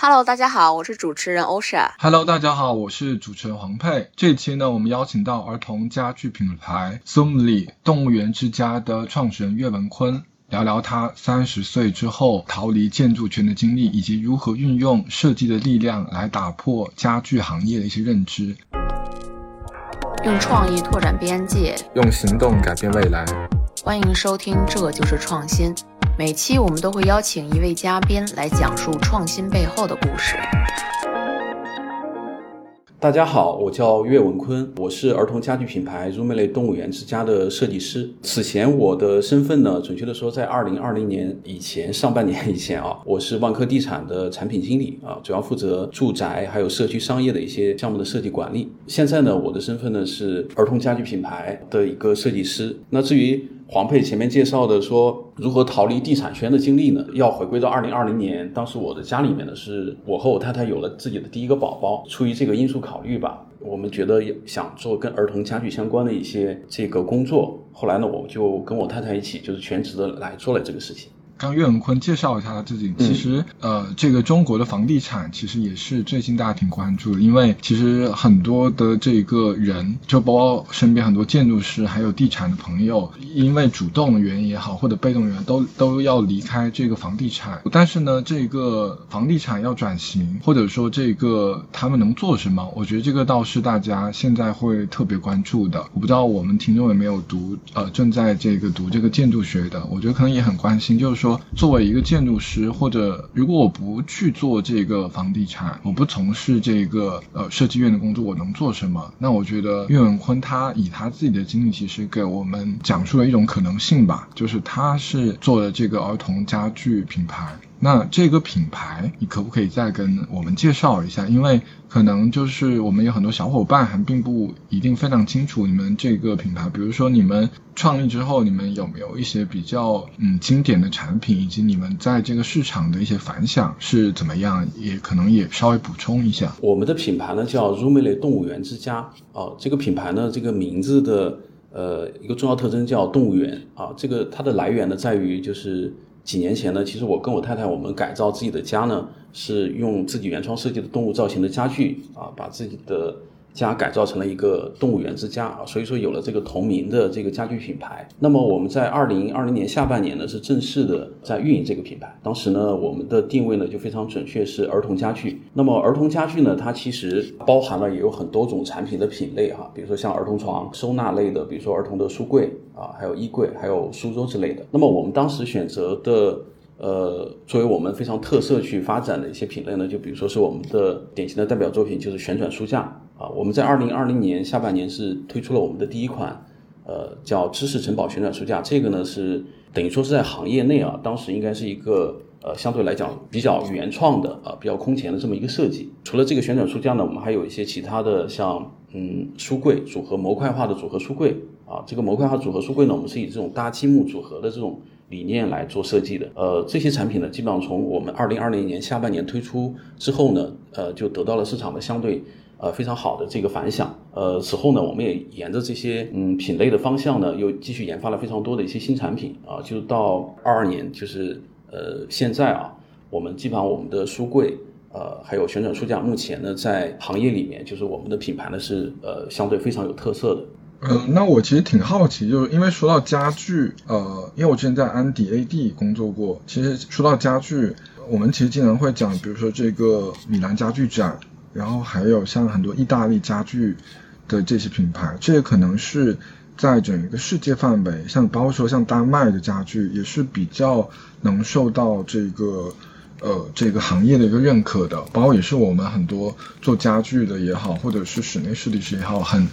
Hello，大家好，我是主持人欧莎。Hello，大家好，我是主持人黄佩。这期呢，我们邀请到儿童家具品牌 Zoomly 动物园之家的创始人岳文坤，聊聊他三十岁之后逃离建筑圈的经历，以及如何运用设计的力量来打破家具行业的一些认知。用创意拓展边界，用行动改变未来。欢迎收听《这就是创新》。每期我们都会邀请一位嘉宾来讲述创新背后的故事。大家好，我叫岳文坤，我是儿童家具品牌 Zoomly 动物园之家的设计师。此前我的身份呢，准确的说，在二零二零年以前，上半年以前啊，我是万科地产的产品经理啊，主要负责住宅还有社区商业的一些项目的设计管理。现在呢，我的身份呢是儿童家具品牌的一个设计师。那至于黄佩前面介绍的说如何逃离地产圈的经历呢？要回归到二零二零年，当时我的家里面呢是我和我太太有了自己的第一个宝宝，出于这个因素考虑吧，我们觉得想做跟儿童家具相关的一些这个工作，后来呢我就跟我太太一起就是全职的来做了这个事情。刚岳文坤介绍一下他自己，其实、呃，这个中国的房地产其实也是最近大家挺关注的，因为其实很多的这个人，就包括身边很多建筑师，还有地产的朋友，因为主动的原因也好，或者被动原因，都都要离开这个房地产。但是呢，这个房地产要转型，或者说这个他们能做什么，我觉得这个倒是大家现在会特别关注的。我不知道我们听众有没有读呃正在这个读这个建筑学的，我觉得可能也很关心，就是说。说作为一个建筑师，或者如果我不去做这个房地产，我不从事这个呃设计院的工作，我能做什么？那我觉得岳文坤他以他自己的经历，其实给我们讲述了一种可能性吧，就是他是做的这个儿童家具品牌。那这个品牌，你可不可以再跟我们介绍一下？因为可能就是我们有很多小伙伴还并不一定非常清楚你们这个品牌。比如说你们创立之后，你们有没有一些比较嗯经典的产品，以及你们在这个市场的一些反响是怎么样？也可能也稍微补充一下。我们的品牌呢叫 Zoomly 动物园之家哦、这个品牌呢这个名字的呃一个重要特征叫动物园啊，这个它的来源呢在于就是。几年前呢，其实我跟我太太，我们改造自己的家呢，是用自己原创设计的动物造型的家具啊，把自己的家改造成了一个动物园之家啊，所以说有了这个同名的这个家具品牌。那么我们在二零二零年下半年呢，是正式的在运营这个品牌。当时呢，我们的定位呢就非常准确，是儿童家具。那么儿童家具呢，它其实包含了也有很多种产品的品类哈，比如说像儿童床、收纳类的，比如说儿童的书柜。啊，还有衣柜，还有书桌之类的。那么我们当时选择的，呃，作为我们非常特色去发展的一些品类呢，就比如说是我们的典型的代表作品，就是旋转书架啊。我们在二零二零年下半年是推出了我们的第一款，呃，叫知识城堡旋转书架。这个呢是等于说是在行业内啊，当时应该是一个呃相对来讲比较原创的啊，比较空前的这么一个设计。除了这个旋转书架呢，我们还有一些其他的像嗯书柜组合模块化的组合书柜。啊，这个模块化组合书柜呢，我们是以这种搭积木组合的这种理念来做设计的。呃，这些产品呢，基本上从我们二零二零年下半年推出之后呢，呃，就得到了市场的相对呃非常好的这个反响。呃，此后呢，我们也沿着这些嗯品类的方向呢，又继续研发了非常多的一些新产品啊，就到二二年，就是呃现在啊，我们基本上我们的书柜。呃，还有旋转书架，目前呢，在行业里面，就是我们的品牌呢是呃相对非常有特色的。嗯、呃，那我其实挺好奇，就是因为说到家具，呃，因为我之前在安迪 AD 工作过，其实说到家具，我们其实经常会讲，比如说这个米兰家具展，然后还有像很多意大利家具的这些品牌，这也可能是在整个世界范围，像包括说像丹麦的家具，也是比较能受到这个。呃，这个行业的一个认可的，包括也是我们很多做家具的也好，或者是室内设计师也好，很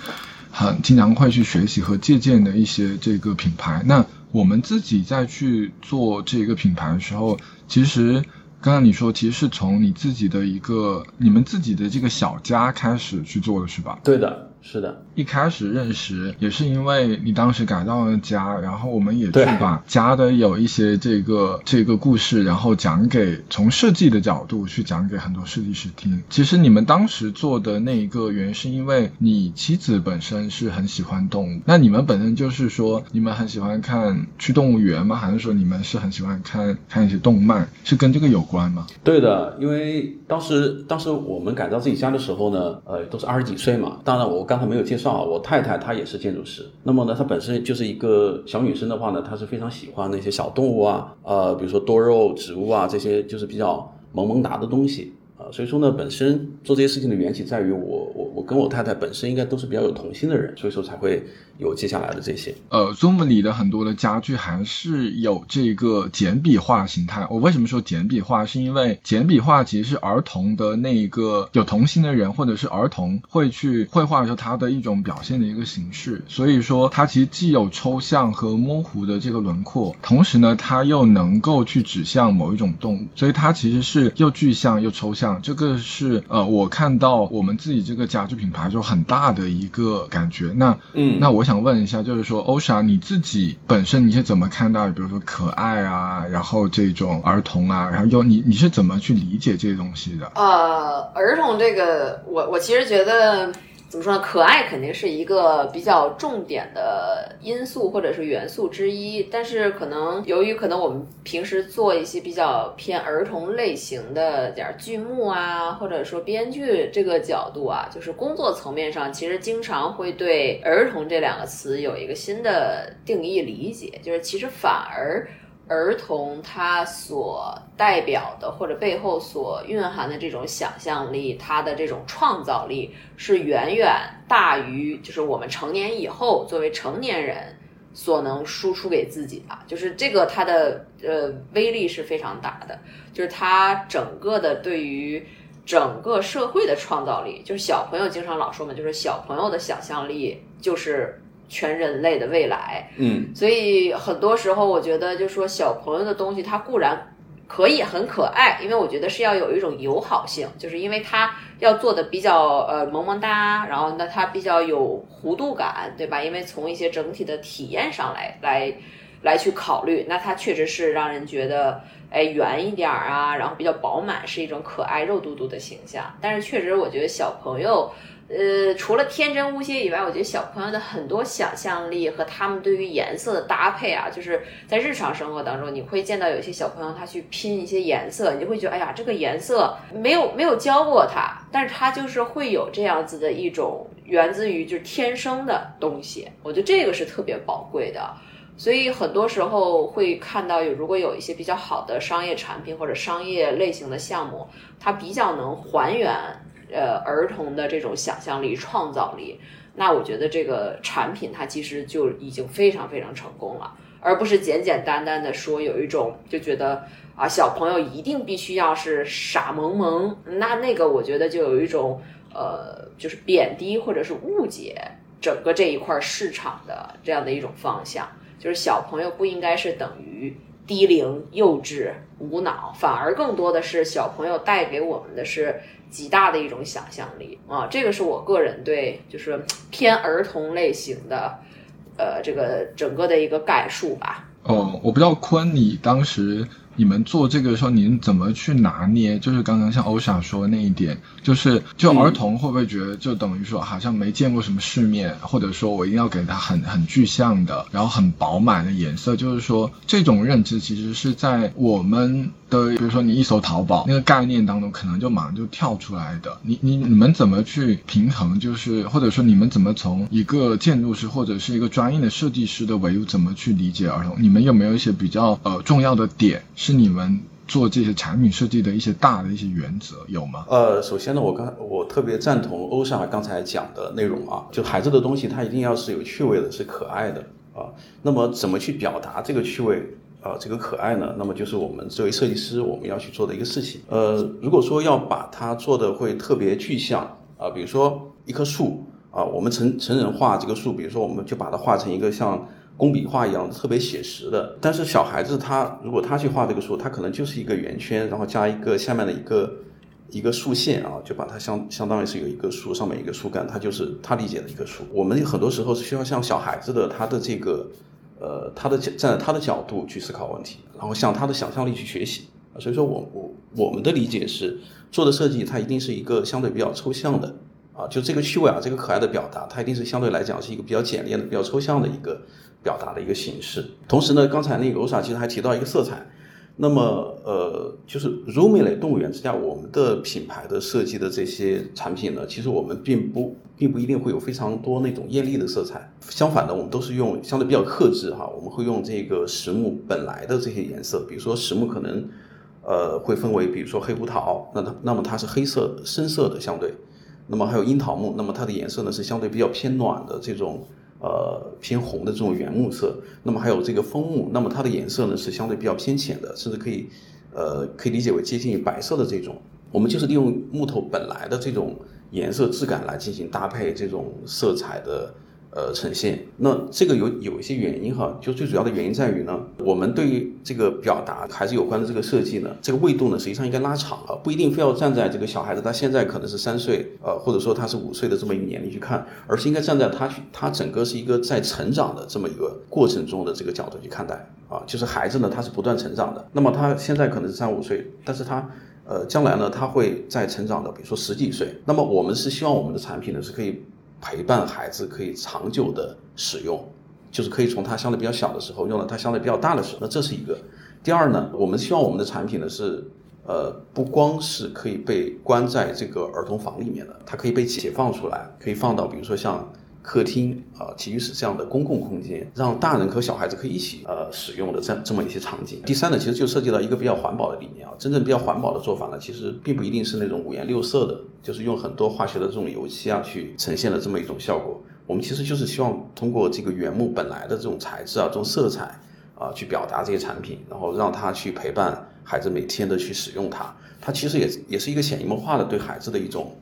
很经常会去学习和借鉴的一些这个品牌。那我们自己在去做这个品牌的时候，其实刚刚你说，其实是从你自己的一个你们自己的这个小家开始去做的是吧？对的。是的，一开始认识也是因为你当时改造了家，然后我们也去把家的有一些这个这个故事，然后讲给从设计的角度去讲给很多设计师听。其实你们当时做的那一个原因是因为你妻子本身是很喜欢动物，那你们本身就是说你们很喜欢看去动物园吗？还是说你们是很喜欢看看一些动漫？是跟这个有关吗？对的，因为当时当时我们改造自己家的时候呢，呃，都是二十几岁嘛。当然，我刚才没有介绍啊，我太太她也是建筑师。那么呢，她本身就是一个小女生的话呢，她是非常喜欢那些小动物啊，呃，比如说多肉植物啊，这些就是比较萌萌哒的东西。啊，所以说呢，本身做这些事情的缘起在于我我跟我太太本身应该都是比较有童心的人，所以说才会有接下来的这些。呃，Zoom 里的很多的家具还是有这个简笔画形态。我为什么说简笔画？是因为简笔画其实是儿童的那一个有童心的人，或者是儿童会去绘画的时候，它的一种表现的一个形式。所以说，它其实既有抽象和模糊的这个轮廓，同时呢，它又能够去指向某一种动物，所以它其实是又具象又抽象。这个是呃，我看到我们自己这个家具品牌就很大的一个感觉。那嗯那我想问一下，就是说欧莎你自己本身你是怎么看待，比如说可爱啊，然后这种儿童啊，然后又你你是怎么去理解这些东西的？呃，儿童这个，我我其实觉得怎么说呢？可爱肯定是一个比较重点的因素或者是元素之一，但是可能由于可能我们平时做一些比较偏儿童类型的点剧目啊，或者说编剧这个角度啊，就是工作层面上，其实经常会对儿童这两个词有一个新的定义理解，就是其实反而。儿童他所代表的或者背后所蕴含的这种想象力，他的这种创造力是远远大于就是我们成年以后作为成年人所能输出给自己的，就是这个它的呃威力是非常大的，就是它整个的对于整个社会的创造力，就是小朋友经常老说嘛，就是小朋友的想象力就是全人类的未来，嗯所以很多时候，我觉得就说小朋友的东西，它固然可以很可爱，因为我觉得是要有一种友好性，就是因为它要做的比较呃萌萌哒，然后呢它比较有弧度感，对吧？因为从一些整体的体验上来来来去考虑，那它确实是让人觉得哎圆一点儿啊，然后比较饱满，是一种可爱肉嘟嘟的形象。但是确实，我觉得小朋友。呃，除了天真无邪以外，我觉得小朋友的很多想象力和他们对于颜色的搭配啊，就是在日常生活当中，你会见到有些小朋友他去拼一些颜色，你就会觉得，哎呀，这个颜色没有没有教过他，但是他就是会有这样子的一种源自于就是天生的东西，我觉得这个是特别宝贵的。所以很多时候会看到有，如果有一些比较好的商业产品或者商业类型的项目，它比较能还原呃儿童的这种想象力、创造力，那我觉得这个产品它其实就已经非常非常成功了，而不是简简单单的说有一种就觉得啊小朋友一定必须要是傻萌萌，那那个我觉得就有一种呃就是贬低或者是误解整个这一块市场的这样的一种方向，就是小朋友不应该是等于低龄、幼稚、无脑，反而更多的是小朋友带给我们的是极大的一种想象力啊！这个是我个人对就是偏儿童类型的，呃，这个整个的一个概述吧。哦，我不知道坤，你当时你们做这个的时候，您怎么去拿捏？就是刚刚像欧莎说的那一点，就是就儿童会不会觉得就等于说好像没见过什么世面，或者说我一定要给他很很具象的，然后很饱满的颜色，就是说这种认知其实是在我们的，比如说你一搜淘宝那个概念当中，可能就马上就跳出来的。你你你们怎么去平衡？就是或者说你们怎么从一个建筑师或者是一个专业的设计师的维度，怎么去理解儿童？你们有没有一些比较呃重要的点，是你们做这些产品设计的一些大的一些原则有吗？呃，首先呢，我刚我特别赞同欧莎刚才讲的内容啊，就孩子的东西它一定要是有趣味的，是可爱的啊。那么怎么去表达这个趣味啊，这个可爱呢？那么就是我们作为设计师我们要去做的一个事情。呃，如果说要把它做的会特别具象啊，比如说一棵树啊，我们成成人画这个树，比如说我们就把它画成一个像。工笔画一样特别写实的，但是小孩子他如果他去画这个树，他可能就是一个圆圈，然后加一个下面的一个一个竖线啊，就把它相相当于是有一个树上面一个树干，它就是他理解的一个树。我们很多时候是需要像小孩子的他的这个呃他的站在他的角度去思考问题，然后向他的想象力去学习。所以说我我我们的理解是做的设计，它一定是一个相对比较抽象的啊，就这个趣味啊，这个可爱的表达，它一定是相对来讲是一个比较简练的、比较抽象的一个表达的一个形式。同时呢，刚才那个欧莎其实还提到一个色彩。那么，呃，就是 Rumile 动物园之家，我们的品牌的设计的这些产品呢，其实我们并不并不一定会有非常多那种艳丽的色彩，相反的，我们都是用相对比较克制哈，我们会用这个实木本来的这些颜色，比如说实木可能，呃，会分为，比如说黑胡桃，那它那么它是黑色深色的相对，那么还有樱桃木，那么它的颜色呢是相对比较偏暖的这种。呃，偏红的这种原木色，那么还有这个枫木，那么它的颜色呢是相对比较偏浅的，甚至可以，呃，可以理解为接近于白色的这种。我们就是利用木头本来的这种颜色质感来进行搭配这种色彩的。呃，呈现那这个有有一些原因哈，就最主要的原因在于呢，我们对于这个表达还是有关的这个设计呢，这个维度呢，实际上应该拉长了，不一定非要站在这个小孩子他现在可能是三岁，呃，或者说他是五岁的这么一个年龄去看，而是应该站在他去他整个是一个在成长的这么一个过程中的这个角度去看待啊，就是孩子呢，他是不断成长的，那么他现在可能是三五岁，但是他呃将来呢，他会在成长的，比如说十几岁，那么我们是希望我们的产品呢是可以。陪伴孩子可以长久的使用，就是可以从他相对比较小的时候用到他相对比较大的时候，那这是一个。第二呢，我们希望我们的产品呢是，呃，不光是可以被关在这个儿童房里面的，它可以被解放出来，可以放到比如说像。客厅啊，体育室这样的公共空间，让大人和小孩子可以一起呃使用的这这么一些场景。第三呢，其实就涉及到一个比较环保的理念啊。真正比较环保的做法呢，其实并不一定是那种五颜六色的，就是用很多化学的这种油漆啊去呈现的这么一种效果。我们其实就是希望通过这个原木本来的这种材质啊、这种色彩啊，去表达这些产品，然后让它去陪伴孩子每天的去使用它。它其实也也是一个潜移默化的对孩子的一种。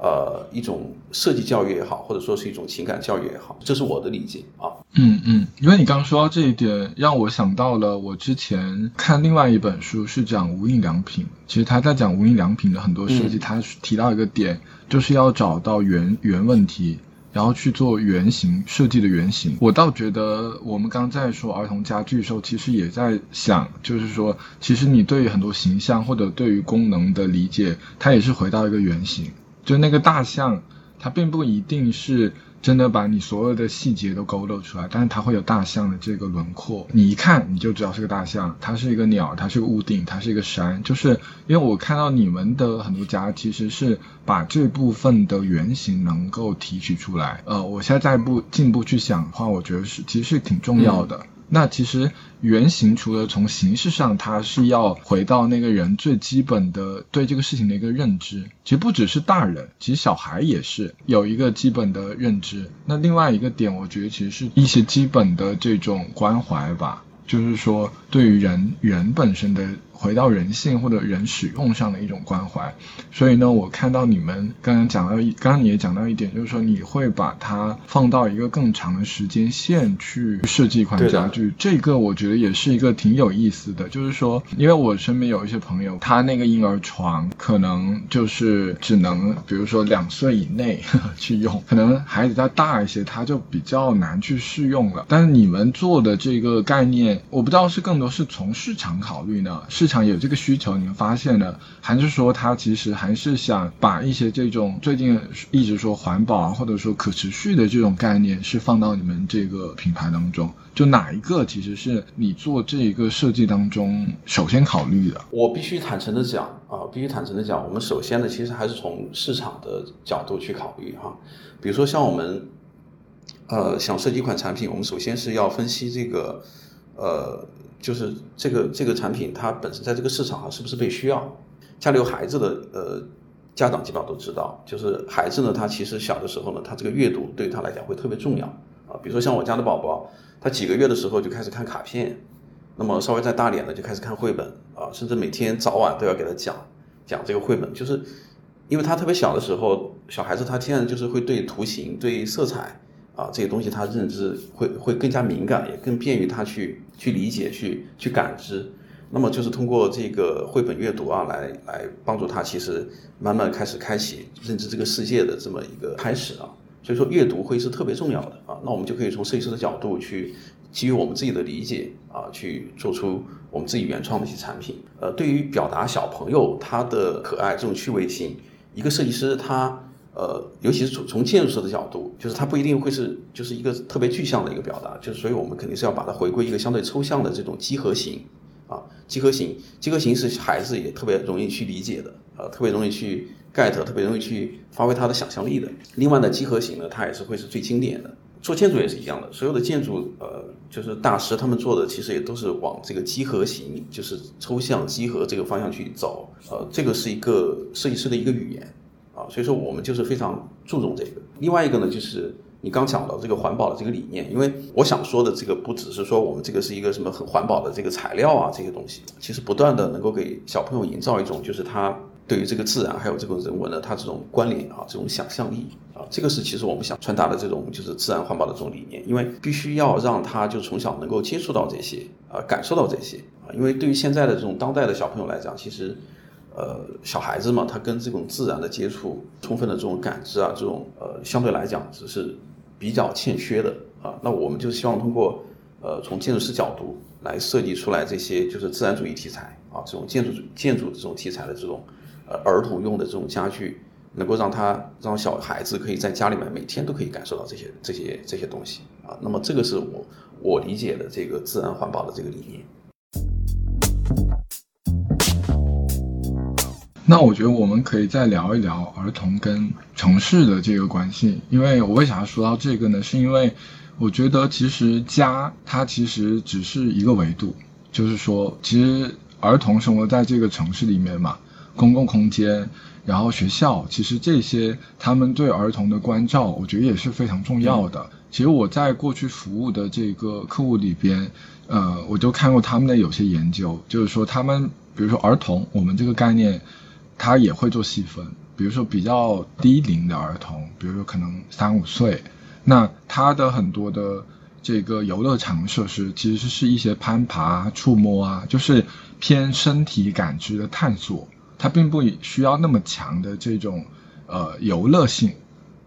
呃，一种设计教育也好，或者说是一种情感教育也好，这是我的理解啊。嗯嗯，因为你刚刚说到这一点，让我想到了我之前看另外一本书，是讲无印良品。其实他在讲无印良品的很多设计，他提到一个点，就是要找到原原问题，然后去做原型设计的原型。我倒觉得，我们刚在说儿童家具的时候，其实也在想，就是说，其实你对于很多形象或者对于功能的理解，它也是回到一个原型。就那个大象，它并不一定是真的把你所有的细节都勾勒出来，但是它会有大象的这个轮廓，你一看你就知道是个大象，它是一个鸟，它是个屋顶，它是一个山，就是因为我看到你们的很多家其实是把这部分的原型能够提取出来，呃，我现在再步进一步去想的话，我觉得是其实是挺重要的。那其实原型除了从形式上，它是要回到那个人最基本的对这个事情的一个认知。其实不只是大人，其实小孩也是有一个基本的认知。那另外一个点，我觉得其实是一些基本的这种关怀吧，就是说对于人人本身的。回到人性或者人使用上的一种关怀，所以呢，我看到你们刚刚讲到一，刚刚你也讲到一点，就是说你会把它放到一个更长的时间线去设计一款家具，这个我觉得也是一个挺有意思的。就是说，因为我身边有一些朋友，他那个婴儿床可能就是只能，比如说两岁以内 去用，可能孩子再大一些，他就比较难去试用了。但是你们做的这个概念，我不知道是更多是从市场考虑呢，市。场有这个需求，你们发现了，还是说他其实还是想把一些这种最近一直说环保啊，或者说可持续的这种概念，是放到你们这个品牌当中？就哪一个其实是你做这一个设计当中首先考虑的？我必须坦诚的讲啊，必须坦诚的讲，我们首先呢，其实还是从市场的角度去考虑哈。比如说像我们呃想设计一款产品，我们首先是要分析这个呃。就是这个这个产品，它本身在这个市场上是不是被需要？家里有孩子的呃家长基本上都知道，就是孩子呢，他其实小的时候呢，他这个阅读对他来讲会特别重要啊。比如说像我家的宝宝，他几个月的时候就开始看卡片，那么稍微再大点的就开始看绘本啊，甚至每天早晚都要给他讲讲这个绘本，就是因为他特别小的时候，小孩子他天然就是会对图形、对色彩。啊，这些东西他认知会会更加敏感，也更便于他去去理解、去去感知。那么就是通过这个绘本阅读啊，来来帮助他，其实慢慢开始开启认知这个世界的这么一个开始啊。所以说阅读会是特别重要的啊。那我们就可以从设计师的角度去基于我们自己的理解啊，去做出我们自己原创的一些产品。呃，对于表达小朋友他的可爱这种趣味性，一个设计师他呃，尤其是从从建筑师的角度，就是他不一定会是就是一个特别具象的一个表达，就是所以我们肯定是要把它回归一个相对抽象的这种几何形。啊，几何形，几何形是孩子也特别容易去理解的，呃，特别容易去 get，特别容易去发挥他的想象力的。另外呢，几何形呢，它也是会是最经典的。做建筑也是一样的，所有的建筑，呃，就是大师他们做的，其实也都是往这个几何形，就是抽象几何这个方向去走。呃，这个是一个设计师的一个语言，啊，所以说我们就是非常注重这个。另外一个呢，就是。你刚讲到这个环保的这个理念，因为我想说的这个不只是说我们这个是一个什么很环保的这个材料啊，这些东西，其实不断的能够给小朋友营造一种就是他对于这个自然还有这个人文的他这种关联啊，这种想象力啊，这个是其实我们想传达的这种就是自然环保的这种理念，因为必须要让他就从小能够接触到这些啊，感受到这些啊，因为对于现在的这种当代的小朋友来讲，其实呃小孩子嘛，他跟这种自然的接触充分的这种感知啊，这种呃相对来讲只是。比较欠缺的啊，那我们就希望通过呃从建筑师角度来设计出来这些就是自然主义题材啊，这种建筑建筑这种题材的这种呃儿童用的这种家具，能够让他让小孩子可以在家里面每天都可以感受到这些这些这些东西啊，那么这个是我我理解的这个自然环保的这个理念。那我觉得我们可以再聊一聊儿童跟城市的这个关系，因为我为啥说到这个呢？是因为我觉得其实家它其实只是一个维度，就是说其实儿童生活在这个城市里面嘛，公共空间，然后学校，其实这些他们对儿童的关照，我觉得也是非常重要的。其实我在过去服务的这个客户里边，呃，我就看过他们的有些研究，就是说他们比如说儿童，我们这个概念。他也会做细分，比如说比较低龄的儿童，比如说可能三五岁，那他的很多的这个游乐场设施其实是一些攀爬、触摸啊，就是偏身体感知的探索，它并不需要那么强的这种呃游乐性，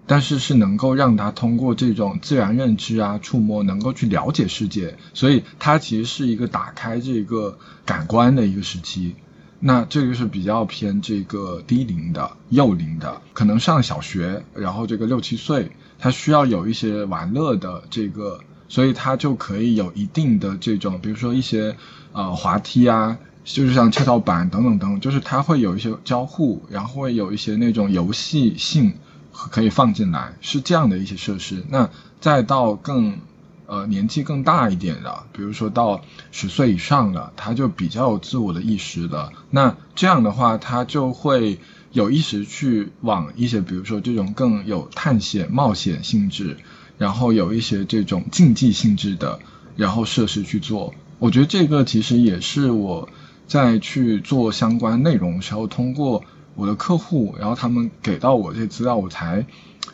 但是是能够让他通过这种自然认知啊、触摸，能够去了解世界，所以它其实是一个打开这个感官的一个时期。那这个是比较偏这个低龄的、幼龄的，可能上小学，然后这个六七岁，他需要有一些玩乐的这个，所以他就可以有一定的这种，比如说一些呃滑梯啊，就是像跷跷板等等等，就是它会有一些交互，然后会有一些那种游戏性可以放进来，是这样的一些设施。那再到更。呃，年纪更大一点的，比如说到十岁以上了，他就比较有自我的意识了。那这样的话，他就会有意识去往一些，比如说这种更有探险、冒险性质，然后有一些这种竞技性质的，然后设施去做。我觉得这个其实也是我在去做相关内容的时候，通过我的客户，然后他们给到我这些资料，我才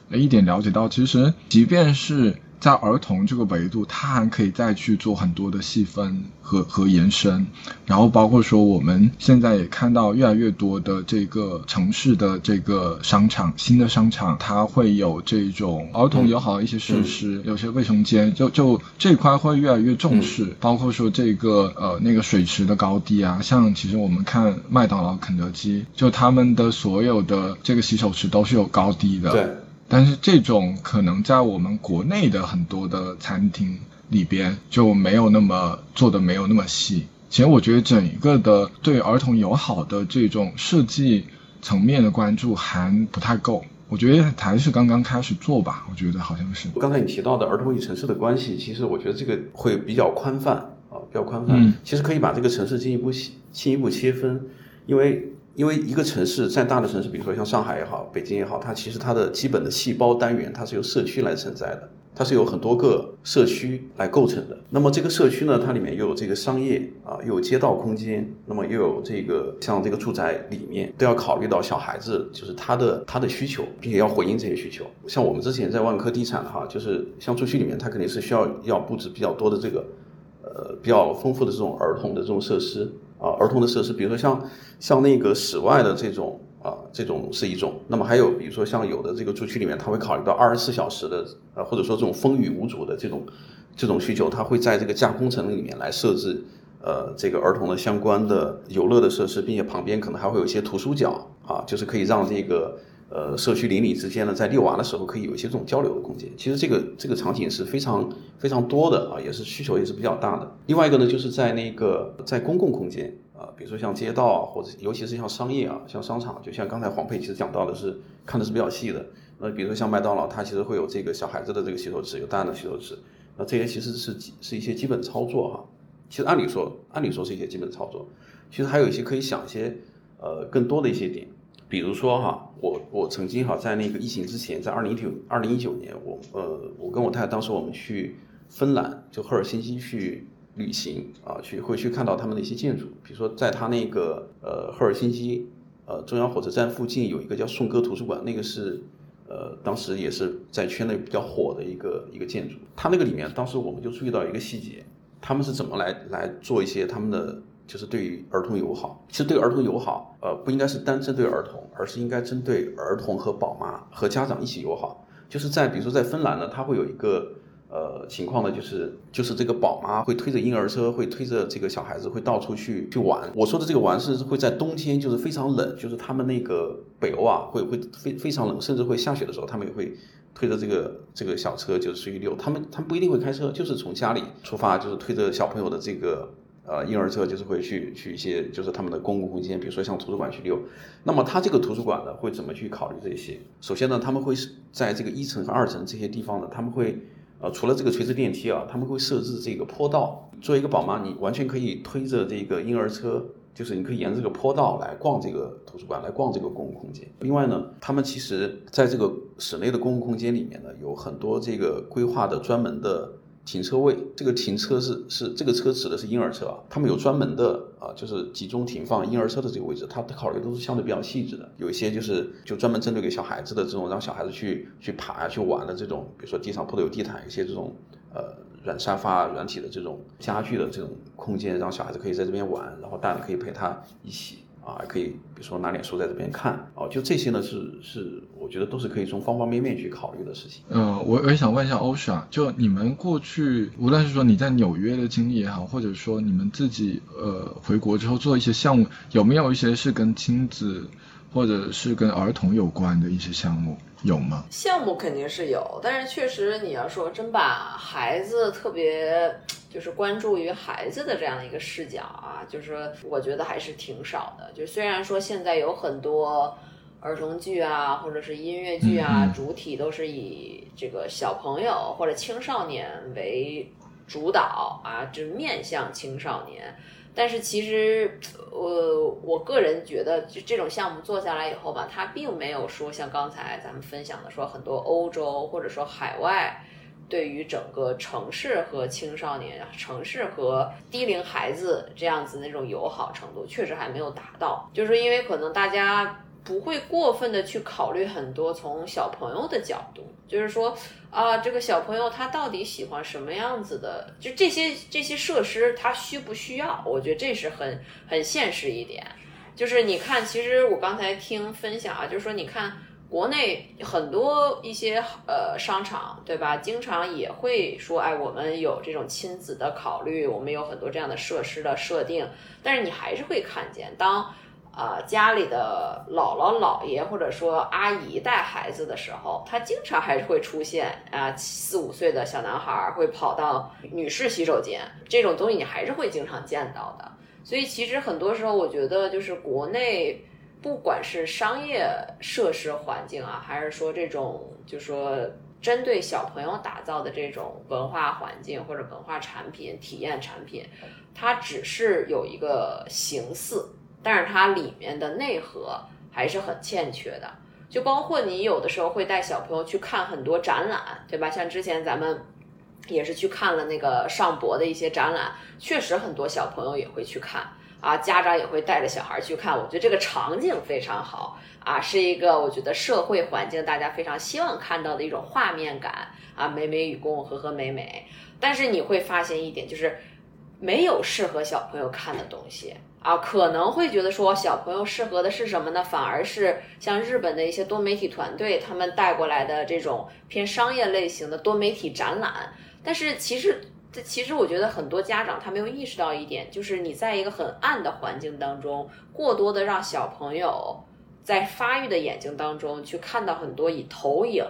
一点了解到，其实即便是。在儿童这个维度，它还可以再去做很多的细分和和延伸，然后包括说我们现在也看到越来越多的这个城市的这个商场，新的商场它会有这种儿童友好的一些设施，有些卫生间，就就这块会越来越重视，包括说这个呃那个水池的高低啊，像其实我们看麦当劳、肯德基，就他们的所有的这个洗手池都是有高低的。对。但是这种可能在我们国内的很多的餐厅里边就没有那么做的没有那么细。其实我觉得整一个的对儿童友好的这种设计层面的关注还不太够。我觉得还是刚刚开始做吧。我觉得好像是。刚才你提到的儿童与城市的关系，其实我觉得这个会比较宽泛啊，比较宽泛。嗯。其实可以把这个城市进一步细进一步切分，因为。因为一个城市再大的城市，比如说像上海也好，北京也好，它其实它的基本的细胞单元，它是由社区来承载的，它是有很多个社区来构成的。那么这个社区呢，它里面又有这个商业啊，又有街道空间，那么又有这个像这个住宅里面都要考虑到小孩子，就是他的他的需求，并且要回应这些需求。像我们之前在万科地产哈，就是像住区里面，它肯定是需要要布置比较多的这个呃比较丰富的这种儿童的这种设施。啊儿童的设施，比如说像像那个室外的这种啊这种是一种，那么还有比如说像有的这个住区里面，他会考虑到二十四小时的呃或者说这种风雨无阻的这种这种需求，他会在这个架空层里面来设置呃这个儿童的相关的游乐的设施，并且旁边可能还会有一些图书角啊，就是可以让这个。呃，社区邻里之间呢，在遛娃的时候可以有一些这种交流的空间。其实这个这个场景是非常非常多的啊，也是需求也是比较大的。另外一个呢，就是在那个在公共空间啊，比如说像街道啊，或者尤其是像商业啊，像商场，就像刚才黄佩其实讲到的是看的是比较细的。那比如说像麦当劳，它其实会有这个小孩子的这个洗手池，有大人的洗手池。那这些其实是是一些基本操作哈。其实按理说，按理说是一些基本操作。其实还有一些可以想一些呃更多的一些点。比如说哈，我我曾经哈在那个疫情之前，在二零一九二零一九年，我呃我跟我太太当时我们去芬兰，就赫尔辛基去旅行啊，去会去看到他们的一些建筑，比如说在他那个呃赫尔辛基呃中央火车站附近有一个叫颂歌图书馆，那个是呃当时也是在圈内比较火的一个一个建筑，它那个里面当时我们就注意到一个细节，他们是怎么来来做一些他们的。就是对于儿童友好，其实对儿童友好，呃，不应该是单针对儿童，而是应该针对儿童和宝妈和家长一起友好。就是在比如说在芬兰呢，它会有一个呃情况呢，就是就是这个宝妈会推着婴儿车，会推着这个小孩子会到处去去玩。我说的这个玩是会在冬天，就是非常冷，就是他们那个北欧啊，会会非非常冷，甚至会下雪的时候，他们也会推着这个这个小车，就是出去溜。他们他们不一定会开车，就是从家里出发，就是推着小朋友的这个。呃，婴儿车就是会去去一些，就是他们的公共空间，比如说像图书馆去溜。那么他这个图书馆呢，会怎么去考虑这些？首先呢，他们会是在这个一层和二层这些地方呢，他们会呃，除了这个垂直电梯啊，他们会设置这个坡道。作为一个宝妈，你完全可以推着这个婴儿车，就是你可以沿着这个坡道来逛这个图书馆，来逛这个公共空间。另外呢，他们其实在这个室内的公共空间里面呢，有很多这个规划的专门的。停车位，这个停车是是这个车指的是婴儿车啊，他们有专门的啊，就是集中停放婴儿车的这个位置，它考虑都是相对比较细致的。有一些就是就专门针对给小孩子的这种，让小孩子去去爬、去玩的这种，比如说地上铺的有地毯，一些这种呃软沙发、软体的这种家具的这种空间，让小孩子可以在这边玩，然后大人可以陪他一起。啊，可以，比如说拿点书在这边看，哦，就这些呢，是是，我觉得都是可以从方方面面去考虑的事情。嗯，我我也想问一下欧莎，就你们过去，无论是说你在纽约的经历也好，或者说你们自己呃回国之后做一些项目，有没有一些是跟亲子或者是跟儿童有关的一些项目？有吗？项目肯定是有，但是确实你要说真把孩子特别。就是关注于孩子的这样的一个视角啊，就是我觉得还是挺少的。就虽然说现在有很多儿童剧啊，或者是音乐剧啊，主体都是以这个小朋友或者青少年为主导啊，就面向青少年。但是其实，呃我个人觉得，就这种项目做下来以后吧，它并没有说像刚才咱们分享的，说很多欧洲或者说海外。对于整个城市和青少年、城市和低龄孩子这样子那种友好程度，确实还没有达到。就是因为可能大家不会过分的去考虑很多从小朋友的角度，就是说啊，这个小朋友他到底喜欢什么样子的？就这些这些设施他需不需要？我觉得这是很很现实一点。就是你看，其实我刚才听分享啊，就是说你看。国内很多一些呃商场，对吧？经常也会说，哎，我们有这种亲子的考虑，我们有很多这样的设施的设定。但是你还是会看见，当啊家里的姥姥姥爷或者说阿姨带孩子的时候，他经常还是会出现啊四五岁的小男孩会跑到女士洗手间这种东西，你还是会经常见到的。所以其实很多时候，我觉得就是国内。不管是商业设施环境啊，还是说这种，就说针对小朋友打造的这种文化环境或者文化产品、体验产品，它只是有一个形似，但是它里面的内核还是很欠缺的。就包括你有的时候会带小朋友去看很多展览，对吧？像之前咱们也是去看了那个上博的一些展览，确实很多小朋友也会去看。啊，家长也会带着小孩去看，我觉得这个场景非常好啊，是一个我觉得社会环境大家非常希望看到的一种画面感啊，美美与共，和和美美。但是你会发现一点，就是没有适合小朋友看的东西，啊，可能会觉得说小朋友适合的是什么呢？反而是像日本的一些多媒体团队他们带过来的这种偏商业类型的多媒体展览。但是其实，其实我觉得很多家长他没有意识到一点，就是你在一个很暗的环境当中，过多的让小朋友在发育的眼睛当中去看到很多以投影、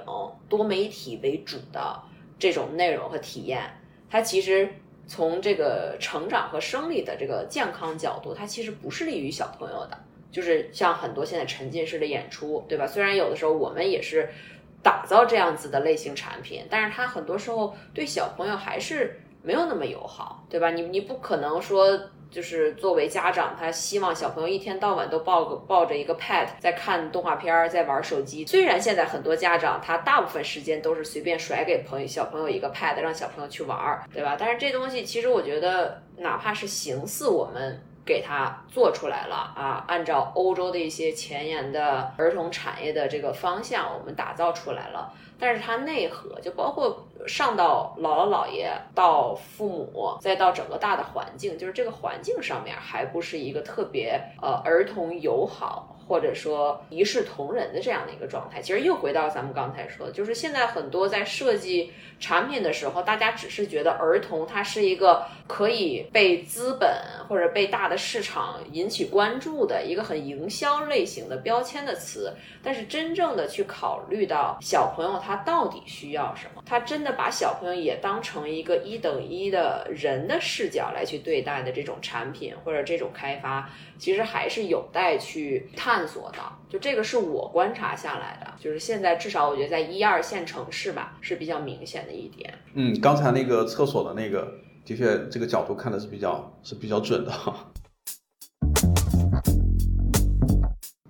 多媒体为主的这种内容和体验，它其实。从这个成长和生理的这个健康角度，它其实不是利于小朋友的。就是像很多现在沉浸式的演出，对吧？虽然有的时候我们也是打造这样子的类型产品，但是它很多时候对小朋友还是没有那么友好，对吧？你你不可能说。就是作为家长，他希望小朋友一天到晚都抱个抱着一个 pad 在看动画片儿，在玩手机。虽然现在很多家长他大部分时间都是随便甩给朋友小朋友一个 pad，让小朋友去玩，对吧？但是这东西其实我觉得，哪怕是形似我们给他做出来了啊，按照欧洲的一些前沿的儿童产业的这个方向，我们打造出来了。但是它内核就包括上到姥姥姥爷，到父母，再到整个大的环境，就是这个环境上面还不是一个特别呃儿童友好。或者说一视同仁的这样的一个状态，其实又回到咱们刚才说的，就是现在很多在设计产品的时候，大家只是觉得儿童他是一个可以被资本或者被大的市场引起关注的一个很营销类型的标签的词，但是真正的去考虑到小朋友他到底需要什么，他真的把小朋友也当成一个一等一的人的视角来去对待的这种产品或者这种开发。其实还是有待去探索的，就这个是我观察下来的，就是现在至少我觉得在一二线城市吧是比较明显的一点。嗯，刚才那个厕所的那个，的确这个角度看的是比较是比较准的哈。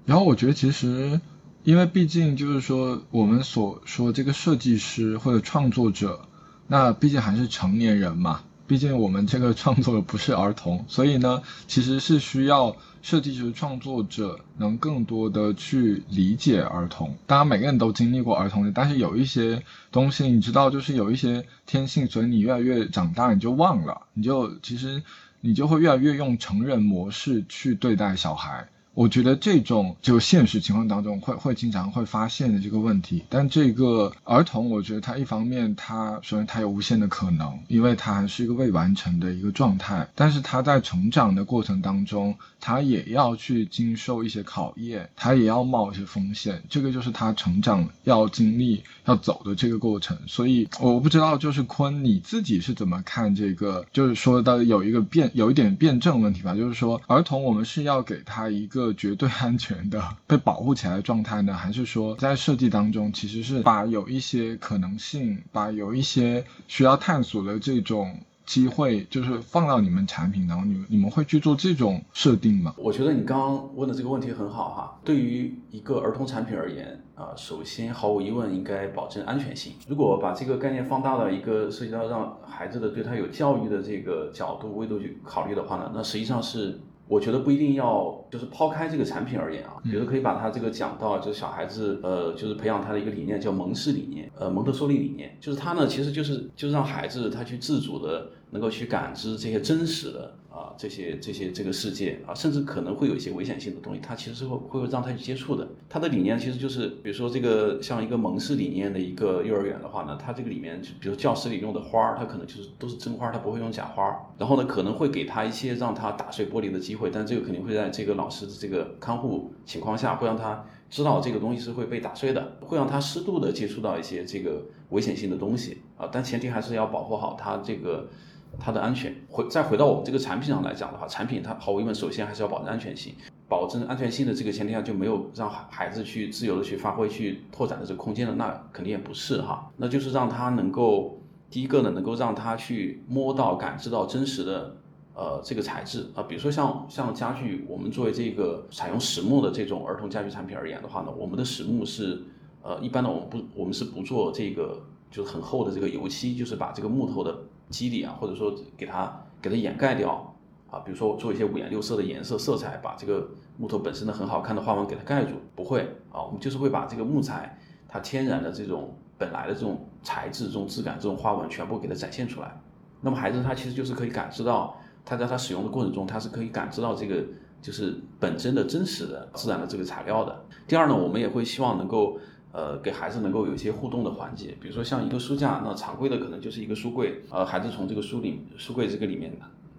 然后我觉得其实，因为毕竟就是说我们所说这个设计师或者创作者，那毕竟还是成年人嘛。毕竟我们这个创作的不是儿童，所以呢，其实是需要设计师创作者能更多的去理解儿童。当然，每个人都经历过儿童的，但是有一些东西你知道，就是有一些天性，所以你越来越长大，你就忘了，你就其实你就会越来越用成人模式去对待小孩。我觉得这种就现实情况当中会会经常会发现的这个问题，但这个儿童，我觉得他一方面他首先他有无限的可能，因为他还是一个未完成的一个状态，但是他在成长的过程当中，他也要去经受一些考验，他也要冒一些风险，这个就是他成长要经历要走的这个过程。所以我不知道就是坤你自己是怎么看这个，就是说到有一个辩有一点辩证问题吧，就是说儿童我们是要给他一个。绝对安全的被保护起来的状态呢？还是说在设计当中其实是把有一些可能性，把有一些需要探索的这种机会，就是放到你们产品当中，你们你们会去做这种设定吗？我觉得你刚刚问的这个问题很好哈。对于一个儿童产品而言啊，首先毫无疑问应该保证安全性。如果把这个概念放大到一个涉及到让孩子的对他有教育的这个角度维度去考虑的话呢，那实际上是。我觉得不一定要，就是抛开这个产品而言啊，觉得可以把它这个讲到，就是小孩子，呃，就是培养他的一个理念，叫蒙氏理念，呃，蒙特梭利理念，就是他呢，其实就是就是让孩子他去自主的能够去感知这些真实的。啊，这些这些这个世界啊，甚至可能会有一些危险性的东西，他其实是会会让他去接触的。他的理念其实就是，比如说这个像一个蒙氏理念的一个幼儿园的话呢，它这个里面就比如教室里用的花儿，它可能就是都是真花，它不会用假花。然后呢，可能会给他一些让他打碎玻璃的机会，但这个肯定会在这个老师的这个看护情况下，会让他知道这个东西是会被打碎的，会让他适度的接触到一些这个危险性的东西啊。但前提还是要保护好他这个。它的安全回再回到我们这个产品上来讲的话，产品它毫无疑问，首先还是要保证安全性。保证安全性的这个前提下，就没有让孩子去自由的去发挥、去拓展的这个空间了，那肯定也不是哈。那就是让他能够第一个呢，能够让他去摸到、感知到真实的呃这个材质啊，比如说像像家具，我们作为这个采用实木的这种儿童家具产品而言的话呢，我们的实木是呃一般的我们不我们是不做这个就是很厚的这个油漆，就是把这个木头的。肌理啊，或者说给它给它掩盖掉啊，比如说做一些五颜六色的颜色色彩，把这个木头本身的很好看的花纹给它盖住，不会啊，我们就是会把这个木材它天然的这种本来的这种材质、这种质感、这种花纹全部给它展现出来。那么孩子他其实就是可以感知到它在他使用的过程中，它是可以感知到这个就是本身的真实的自然的这个材料的。第二呢，我们也会希望能够呃给孩子能够有一些互动的环节，比如说像一个书架，那常规的可能就是一个书柜，呃，孩子从这个书里书柜这个里面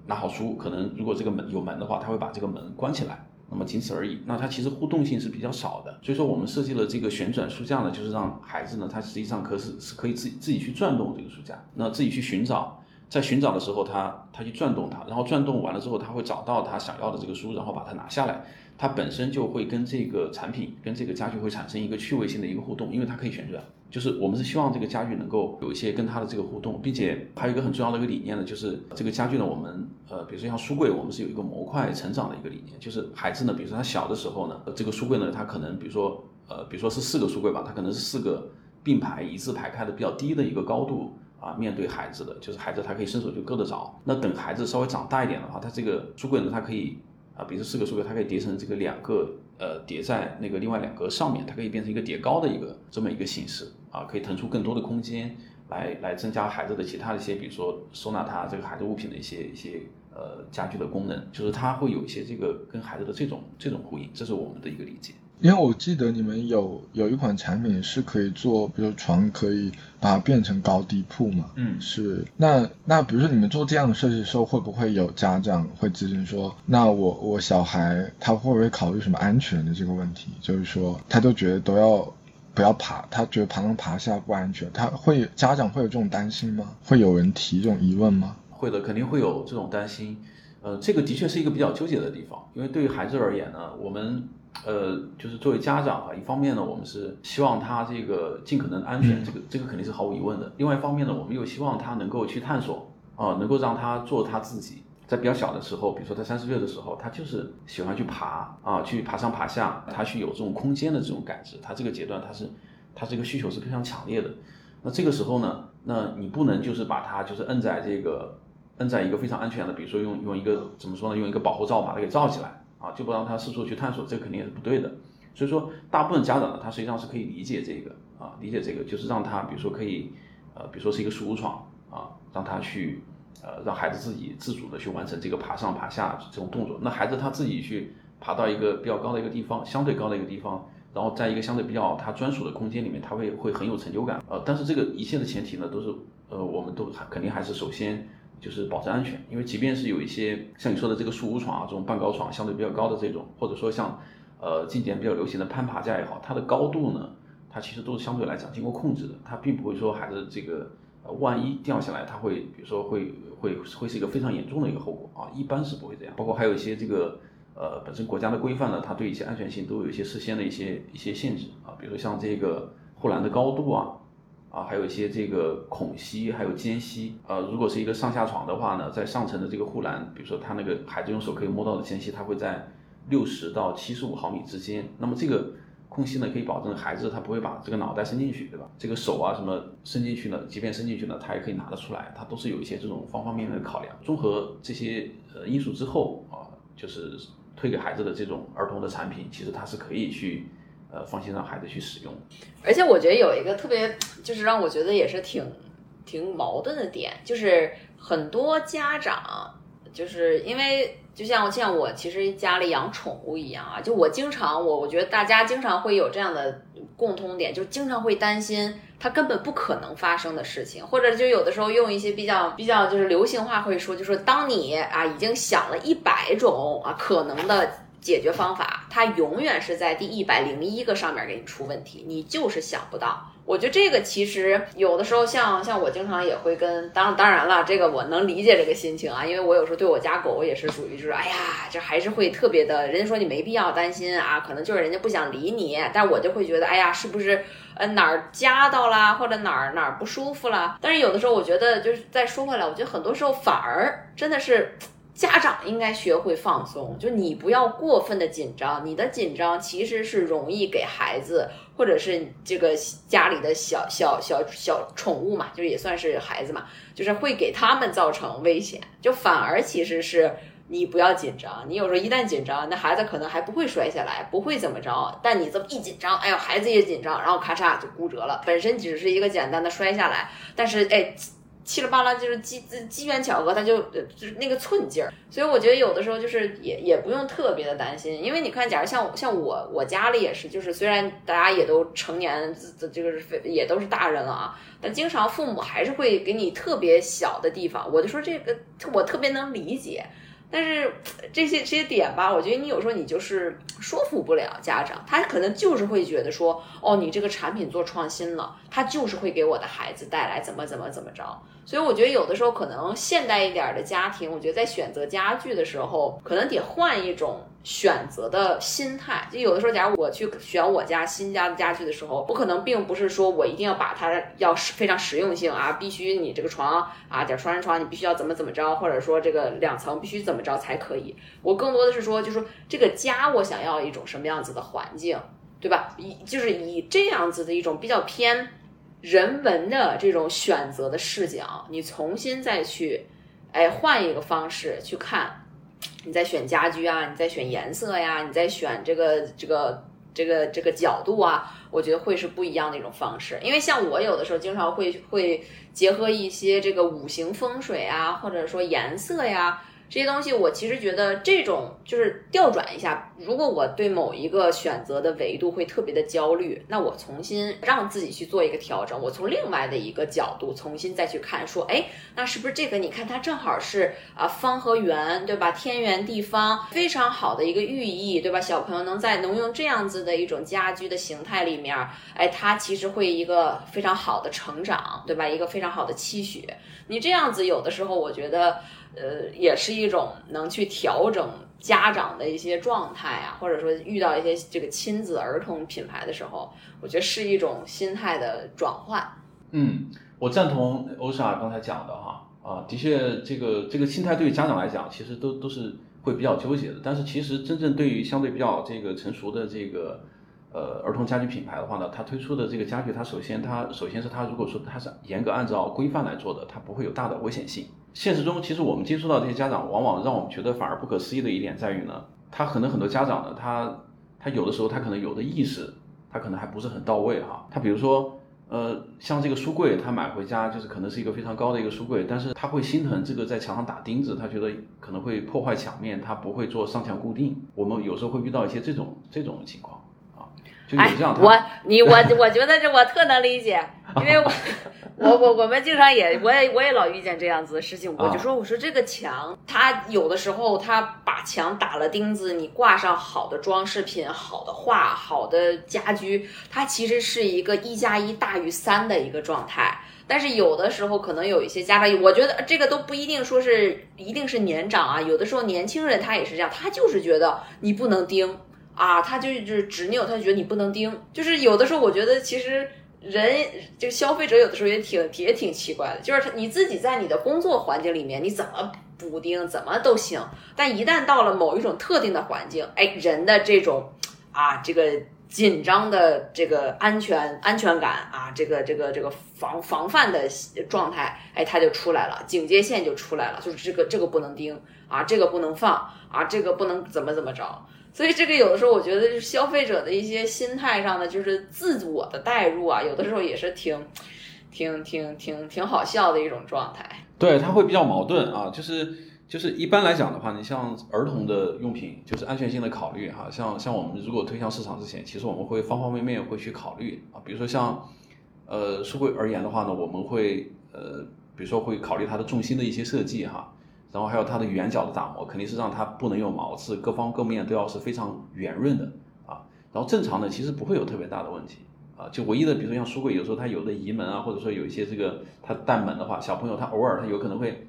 拿好书，可能如果这个门有门的话，他会把这个门关起来。那么仅此而已，那它其实互动性是比较少的，所以说我们设计了这个旋转书架呢，就是让孩子呢，他实际上可是是可以自己自己去转动这个书架，那自己去寻找，在寻找的时候，他他去转动它，然后转动完了之后，他会找到他想要的这个书，然后把它拿下来，它本身就会跟这个产品跟这个家具会产生一个趣味性的一个互动，因为它可以旋转。就是我们是希望这个家具能够有一些跟它的这个互动，并且还有一个很重要的一个理念呢，就是这个家具呢，我们呃，比如说像书柜，我们是有一个模块成长的一个理念，就是孩子呢，比如说他小的时候呢，这个书柜呢，他可能比如说呃，比如说是四个书柜吧，它可能是四个并排一字排开的比较低的一个高度啊，面对孩子的，就是孩子他可以伸手就够得着。那等孩子稍微长大一点的话，他这个书柜呢，它可以啊，比如四个书柜，它可以叠成这个两个。呃，叠在那个另外两个上面，它可以变成一个叠高的一个这么一个形式啊，可以腾出更多的空间来来增加孩子的其他的一些，比如说收纳他这个孩子物品的一些一些呃家具的功能，就是它会有一些这个跟孩子的这种这种呼应，这是我们的一个理解。因为我记得你们有有一款产品是可以做，比如床可以把它变成高低铺嘛。嗯，是。那那比如说你们做这样的设计的时候，会不会有家长会咨询说，那我我小孩他会不会考虑什么安全的这个问题？就是说他就觉得都要不要爬，他觉得爬上爬下不安全，他会家长会有这种担心吗？会有人提这种疑问吗？会的，肯定会有这种担心。呃，这个的确是一个比较纠结的地方，因为对于孩子而言呢，我们。呃，就是作为家长啊，一方面呢，我们是希望他这个尽可能安全，这个这个肯定是毫无疑问的。另外一方面呢，我们又希望他能够去探索啊，能够让他做他自己。在比较小的时候，比如说他三四岁的时候，他就是喜欢去爬啊，去爬上爬下，他去有这种空间的这种感知。他这个阶段，他是他这个需求是非常强烈的。那这个时候呢，那你不能就是把他就是摁在这个摁在一个非常安全的，比如说用用一个怎么说呢，用一个保护罩把它给罩起来。啊，就不让他四处去探索，这肯定也是不对的。所以说，大部分家长呢，他实际上是可以理解这个啊，理解这个，就是让他，比如说可以，呃，比如说是一个书床啊，让他去，呃，让孩子自己自主的去完成这个爬上爬下这种动作。那孩子他自己去爬到一个比较高的一个地方，相对高的一个地方，然后在一个相对比较他专属的空间里面，他会会很有成就感。呃，但是这个一切的前提呢，都是，呃，我们都肯定还是首先。就是保证安全，因为即便是有一些像你说的这个树屋床啊，这种半高床相对比较高的这种，或者说像，呃，近几年比较流行的攀爬架也好，它的高度呢，它其实都是相对来讲经过控制的，它并不会说孩子这个，呃，万一掉下来，它会比如说会会会是一个非常严重的一个后果啊，一般是不会这样。包括还有一些这个，呃，本身国家的规范呢，它对一些安全性都有一些事先的一些一些限制啊，比如说像这个护栏的高度啊。啊，还有一些这个孔隙，还有间隙。呃，如果是一个上下床的话呢，在上层的这个护栏，比如说他那个孩子用手可以摸到的间隙，它会在六十到七十五毫米之间。那么这个空隙呢，可以保证孩子他不会把这个脑袋伸进去，对吧？这个手啊什么伸进去呢？即便伸进去呢，他也可以拿得出来。它都是有一些这种方方面面的考量。综合这些呃因素之后啊，就是推给孩子的这种儿童的产品，其实它是可以去。呃，放心让孩子去使用。而且我觉得有一个特别，就是让我觉得也是挺挺矛盾的点，就是很多家长就是因为就像像我其实家里养宠物一样啊，就我经常我我觉得大家经常会有这样的共通点，就经常会担心它根本不可能发生的事情，或者就有的时候用一些比较比较就是流行话会说，就说当你啊已经想了一百种啊可能的。解决方法，它永远是在第一百零一个上面给你出问题，你就是想不到。我觉得这个其实有的时候，像像我经常也会跟，当当然了，这个我能理解这个心情啊，因为我有时候对我家狗也是属于就是，哎呀，这还是会特别的。人家说你没必要担心啊，可能就是人家不想理你，但我就会觉得，哎呀，是不是呃哪儿夹到了，或者哪儿哪儿不舒服了？但是有的时候我觉得，就是再说回来，我觉得很多时候反而真的是。家长应该学会放松，就你不要过分的紧张，你的紧张其实是容易给孩子或者是这个家里的小小小小宠物嘛，就是也算是孩子嘛，就是会给他们造成危险。就反而其实是你不要紧张，你有时候一旦紧张，那孩子可能还不会摔下来，不会怎么着，但你这么一紧张，哎呦，孩子也紧张，然后咔嚓就骨折了。本身只是一个简单的摔下来，但是哎。七了八拉就是机机缘巧合，他就就是那个寸劲儿。所以我觉得有的时候就是也也不用特别的担心，因为你看，假如像像我我家里也是，就是虽然大家也都成年，这这个是也都是大人了啊，但经常父母还是会给你特别小的地方。我就说这个我特别能理解。但是这些这些点吧，我觉得你有时候你就是说服不了家长，他可能就是会觉得说，哦，你这个产品做创新了，他就是会给我的孩子带来怎么怎么怎么着。所以我觉得有的时候可能现代一点的家庭，我觉得在选择家具的时候，可能得换一种选择的心态。就有的时候，假如我去选我家新家的家具的时候，我可能并不是说我一定要把它要非常实用性啊，必须你这个床啊，点双人床你必须要怎么怎么着，或者说这个两层必须怎么着才可以。我更多的是说，就说这个家我想要一种什么样子的环境，对吧？以就是以这样子的一种比较偏。人文的这种选择的视角，你重新再去，哎，换一个方式去看，你在选家居啊，你在选颜色呀，你在选这个这个这个这个角度啊，我觉得会是不一样的一种方式。因为像我有的时候经常会会结合一些这个五行风水啊，或者说颜色呀。这些东西，我其实觉得这种就是调转一下。如果我对某一个选择的维度会特别的焦虑，那我重新让自己去做一个调整。我从另外的一个角度重新再去看，说，哎，那是不是这个？你看它正好是啊，方和圆，对吧？天圆地方，非常好的一个寓意，对吧？小朋友能在能用这样子的一种家居的形态里面，哎，他其实会一个非常好的成长，对吧？一个非常好的期许。你这样子有的时候，我觉得。呃，也是一种能去调整家长的一些状态啊，或者说遇到一些这个亲子儿童品牌的时候，我觉得是一种心态的转换。嗯，我赞同欧莎刚才讲的哈，啊，的确，这个这个心态对于家长来讲，其实都都是会比较纠结的。但是其实真正对于相对比较这个成熟的这个呃儿童家居品牌的话呢，它推出的这个家具，它首先它首先是它如果说它是严格按照规范来做的，它不会有大的危险性。现实中，其实我们接触到这些家长，往往让我们觉得反而不可思议的一点在于呢，他可能很多家长呢，他他有的时候他可能有的意识，他可能还不是很到位哈。他比如说，呃，像这个书柜，他买回家就是可能是一个非常高的一个书柜，但是他会心疼这个在墙上打钉子，他觉得可能会破坏墙面，他不会做上墙固定。我们有时候会遇到一些这种这种情况，就有这样。我你我我觉得这我特能理解，因为我。我我我们经常也我也我也老遇见这样子的事情，我就说我说这个墙，它有的时候它把墙打了钉子，你挂上好的装饰品、好的画、好的家居，它其实是一个一加一大于三的一个状态。但是有的时候可能有一些家长，我觉得这个都不一定说是一定是年长啊，有的时候年轻人他也是这样，他就是觉得你不能钉啊，他就是执拗，他就觉得你不能钉，就是有的时候我觉得其实。人这个消费者有的时候也挺也挺奇怪的，就是你自己在你的工作环境里面，你怎么补丁怎么都行，但一旦到了某一种特定的环境，哎，人的这种啊这个紧张的这个安全安全感啊，这个这个这个防防范的状态，哎，它就出来了，警戒线就出来了，就是这个这个不能盯啊，这个不能放啊，这个不能怎么怎么着。所以这个有的时候，我觉得就是消费者的一些心态上的，就是自我的代入啊，有的时候也是挺、挺、挺、挺、挺好笑的一种状态。对，它会比较矛盾啊，就是就是一般来讲的话，你像儿童的用品，就是安全性的考虑哈，像像我们如果推向市场之前，其实我们会方方面面会去考虑啊，比如说像呃书柜而言的话呢，我们会呃比如说会考虑它的重心的一些设计哈。然后还有它的圆角的打磨，肯定是让它不能有毛刺，各方各面都要是非常圆润的啊。然后正常的其实不会有特别大的问题啊，就唯一的，比如说像书柜，有时候它有的移门啊，或者说有一些这个它带门的话，小朋友他偶尔他有可能会，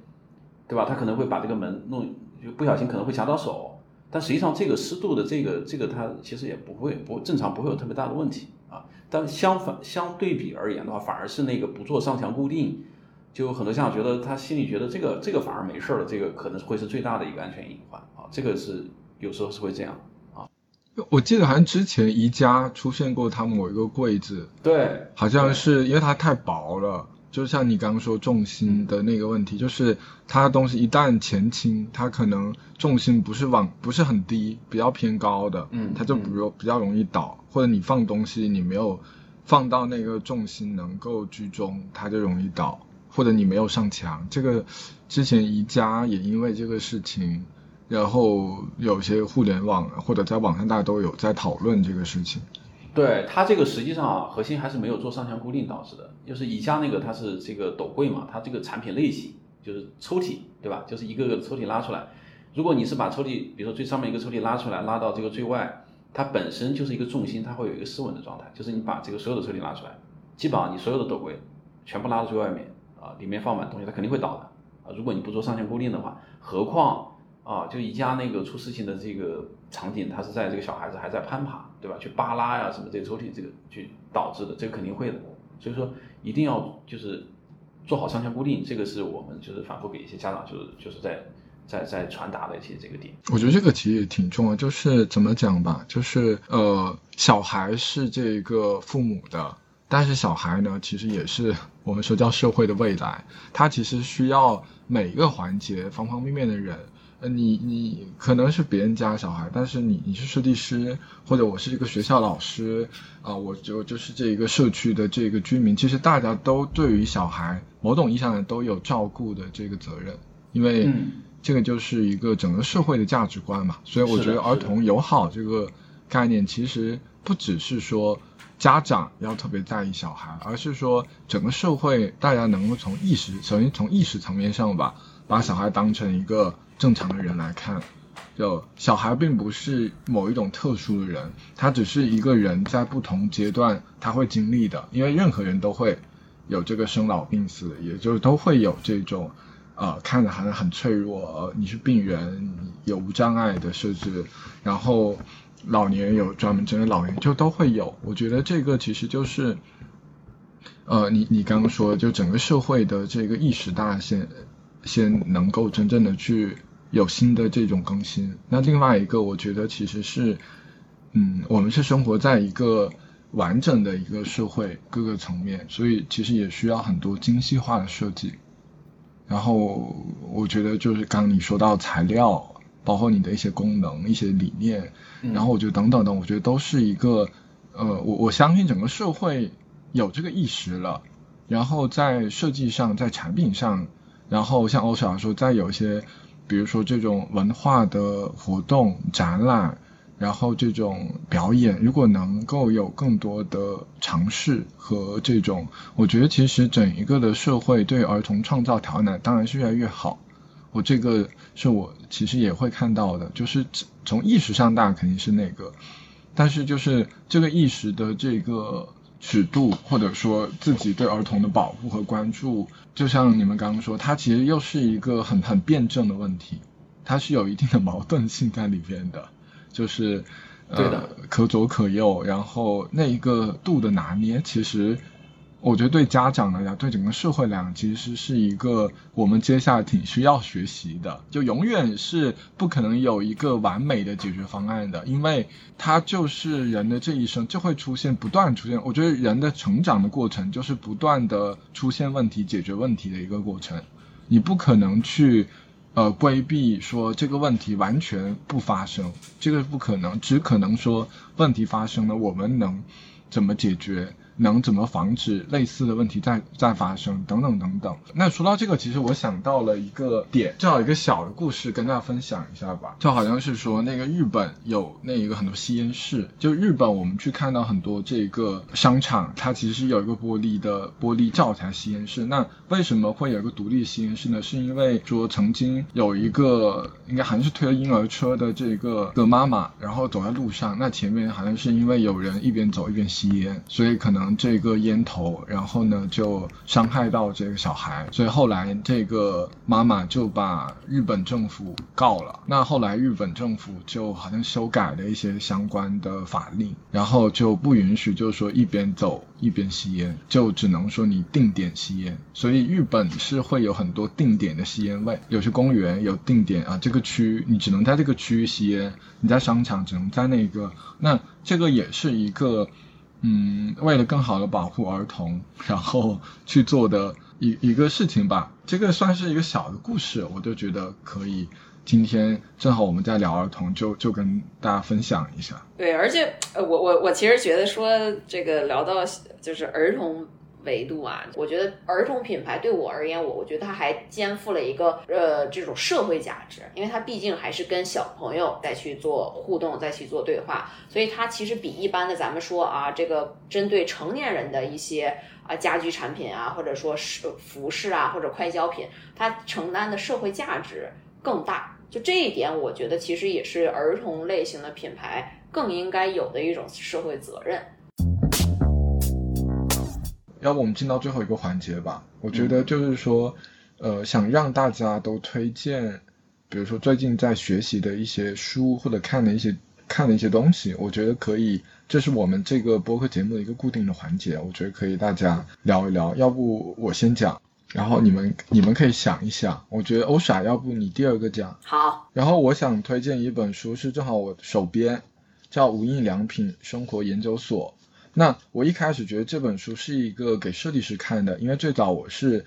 对吧？他可能会把这个门弄就不小心可能会夹到手，但实际上这个湿度的这个这个它其实也不会不正常不会有特别大的问题啊。但相反相对比而言的话，反而是那个不做上墙固定。就很多家长觉得他心里觉得这个这个反而没事儿了，这个可能会是最大的一个安全隐患啊，这个是有时候是会这样啊。我记得好像之前宜家出现过它某一个柜子，对，好像是因为它太薄了，就像你刚刚说重心的那个问题，就是它东西一旦前倾，它可能重心不是往不是很低，比较偏高的，嗯，它就比如比较容易倒，或者你放东西你没有放到那个重心能够居中，它就容易倒。或者你没有上墙。这个之前宜家也因为这个事情，然后有些互联网或者在网上大家都有在讨论这个事情。对它这个实际上啊，核心还是没有做上墙固定导致的。就是宜家那个它是这个斗柜嘛，它这个产品类型就是抽屉，对吧？就是一个个抽屉拉出来。如果你是把抽屉，比如说最上面一个抽屉拉出来，拉到这个最外，它本身就是一个重心，它会有一个失稳的状态。就是你把这个所有的抽屉拉出来，基本上你所有的斗柜全部拉到最外面啊，里面放满东西，它肯定会倒的啊。如果你不做上墙固定的话，何况啊，就宜家那个出事情的这个场景，它是在这个小孩子还在攀爬，对吧？去扒拉呀什么这个抽屉这个去导致的，这个肯定会的。所以说一定要就是做好上墙固定，这个是我们就是反复给一些家长就是就是在。在在传达的一些这个点，我觉得这个其实也挺重要，就是怎么讲吧，就是呃，小孩是这个父母的，但是小孩呢，其实也是我们说叫社会的未来，他其实需要每一个环节方方面面的人，呃，你你可能是别人家小孩，但是你你是设计师，或者我是一个学校老师，啊，我就就是这一个社区的这个居民，其实大家都对于小孩某种意义上的都有照顾的这个责任，因为。这个就是一个整个社会的价值观嘛，所以我觉得儿童友好这个概念其实不只是说家长要特别在意小孩，而是说整个社会大家能够从意识，首先从意识层面上吧，把小孩当成一个正常的人来看，就小孩并不是某一种特殊的人，他只是一个人在不同阶段他会经历的，因为任何人都会有这个生老病死，也就都会有这种。呃，看着好像很脆弱，你是病人，有无障碍的设置，然后老年人有专门针对老年就都会有。我觉得这个其实就是，呃，你你刚刚说，就整个社会的这个意识，大先先能够真正的去有新的这种更新。那另外一个，我觉得其实是，嗯，我们是生活在一个完整的一个社会各个层面，所以其实也需要很多精细化的设计。然后我觉得就是刚你说到材料，包括你的一些功能、一些理念，然后我觉得等等等，我觉得都是一个，呃，我我相信整个社会有这个意识了，然后在设计上、在产品上，然后像欧小说，在有一些，比如说这种文化的活动、展览。然后这种表演，如果能够有更多的尝试和这种，我觉得其实整一个的社会对儿童创造条件当然是越来越好。我这个是我其实也会看到的，就是从意识上大家肯定是那个，但是就是这个意识的这个尺度，或者说自己对儿童的保护和关注，就像你们刚刚说，它其实又是一个很很辩证的问题，它是有一定的矛盾性在里边的。就是，呃，可左可右，然后那一个度的拿捏，其实我觉得对家长来讲，对整个社会来讲，其实是一个我们接下来挺需要学习的。就永远是不可能有一个完美的解决方案的，因为它就是人的这一生就会出现不断出现。我觉得人的成长的过程就是不断的出现问题、解决问题的一个过程，你不可能去。呃，规避说这个问题完全不发生，这个不可能，只可能说问题发生了，我们能怎么解决？能怎么防止类似的问题再再发生？等等等等。那说到这个，其实我想到了一个点，正好一个小的故事跟大家分享一下吧。就好像是说，那个日本有那一个很多吸烟室，就日本我们去看到很多这个商场，它其实是有一个玻璃的玻璃罩才吸烟室。那为什么会有一个独立吸烟室呢？是因为说曾经有一个应该好像是推了婴儿车的这个的妈妈，然后走在路上，那前面好像是因为有人一边走一边吸烟，所以可能。这个烟头，然后呢就伤害到这个小孩，所以后来这个妈妈就把日本政府告了。那后来日本政府就好像修改了一些相关的法令，然后就不允许，就是说一边走一边吸烟，就只能说你定点吸烟。所以日本是会有很多定点的吸烟位，有些公园有定点啊，这个区你只能在这个区域吸烟，你在商场只能在那个。那这个也是一个。嗯，为了更好的保护儿童，然后去做的一一个事情吧。这个算是一个小的故事，我就觉得可以。今天正好我们在聊儿童，就就跟大家分享一下。对，而且呃，我我我其实觉得说这个聊到就是儿童维度啊，我觉得儿童品牌对我而言，我我觉得它还肩负了一个呃这种社会价值，因为它毕竟还是跟小朋友再去做互动，再去做对话，所以它其实比一般的咱们说啊这个针对成年人的一些啊家居产品啊，或者说是服饰啊或者快消品，它承担的社会价值更大。就这一点，我觉得其实也是儿童类型的品牌更应该有的一种社会责任。要不我们进到最后一个环节吧？我觉得就是说，呃，想让大家都推荐，比如说最近在学习的一些书或者看的一些看的一些东西，我觉得可以，这是我们这个播客节目的一个固定的环节，我觉得可以大家聊一聊。要不我先讲，然后你们你们可以想一想。我觉得欧傻，要不你第二个讲。好，然后我想推荐一本书，是正好我手边，叫《无印良品生活研究所》。那我一开始觉得这本书是一个给设计师看的，因为最早我是，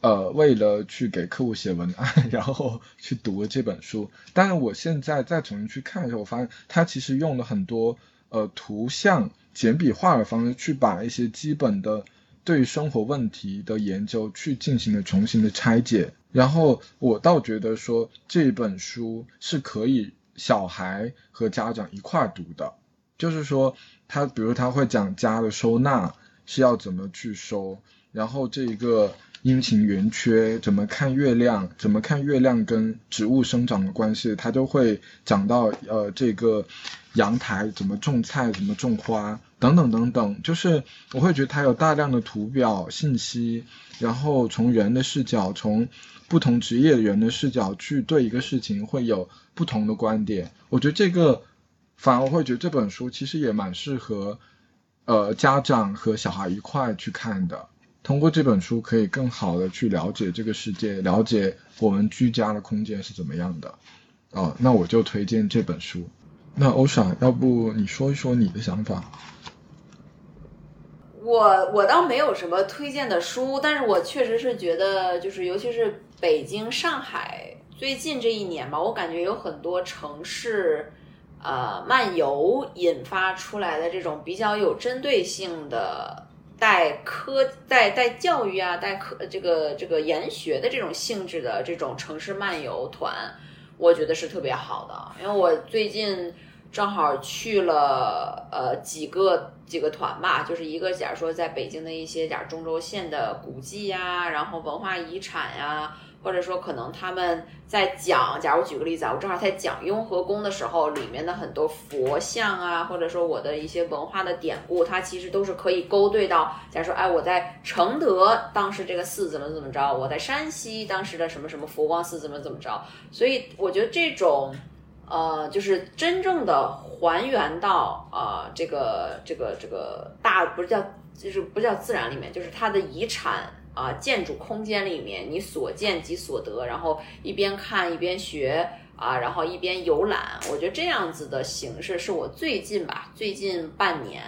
呃，为了去给客户写文案，然后去读了这本书。但是我现在再重新去看的时候，我发现它其实用了很多呃图像简笔画的方式，去把一些基本的对于生活问题的研究去进行了重新的拆解。然后我倒觉得说这本书是可以小孩和家长一块读的，就是说。他比如他会讲家的收纳是要怎么去收，然后这一个阴晴圆缺怎么看月亮，怎么看月亮跟植物生长的关系，他都会讲到呃这个阳台怎么种菜，怎么种花等等等等，就是我会觉得他有大量的图表信息，然后从人的视角，从不同职业的人的视角去对一个事情会有不同的观点，我觉得这个。反而会觉得这本书其实也蛮适合，呃，家长和小孩一块去看的。通过这本书，可以更好的去了解这个世界，了解我们居家的空间是怎么样的。哦，那我就推荐这本书。那欧莎，要不你说一说你的想法？我我倒没有什么推荐的书，但是我确实是觉得，就是尤其是北京、上海最近这一年吧，我感觉有很多城市。呃，漫游引发出来的这种比较有针对性的带科带带教育啊，带科这个这个研学的这种性质的这种城市漫游团，我觉得是特别好的。因为我最近正好去了呃几个几个团吧，就是一个假如说在北京的一些假如中轴线的古迹呀，然后文化遗产呀。或者说，可能他们在讲，假如举个例子啊，我正好在讲雍和宫的时候，里面的很多佛像啊，或者说我的一些文化的典故，它其实都是可以勾兑到，假如说，哎，我在承德当时这个寺怎么怎么着，我在山西当时的什么什么佛光寺怎么怎么着，所以我觉得这种，呃，就是真正的还原到啊，这个这个这个大不是叫就是不叫自然里面，就是它的遗产。啊，建筑空间里面，你所见即所得，然后一边看一边学啊，然后一边游览，我觉得这样子的形式是我最近吧，最近半年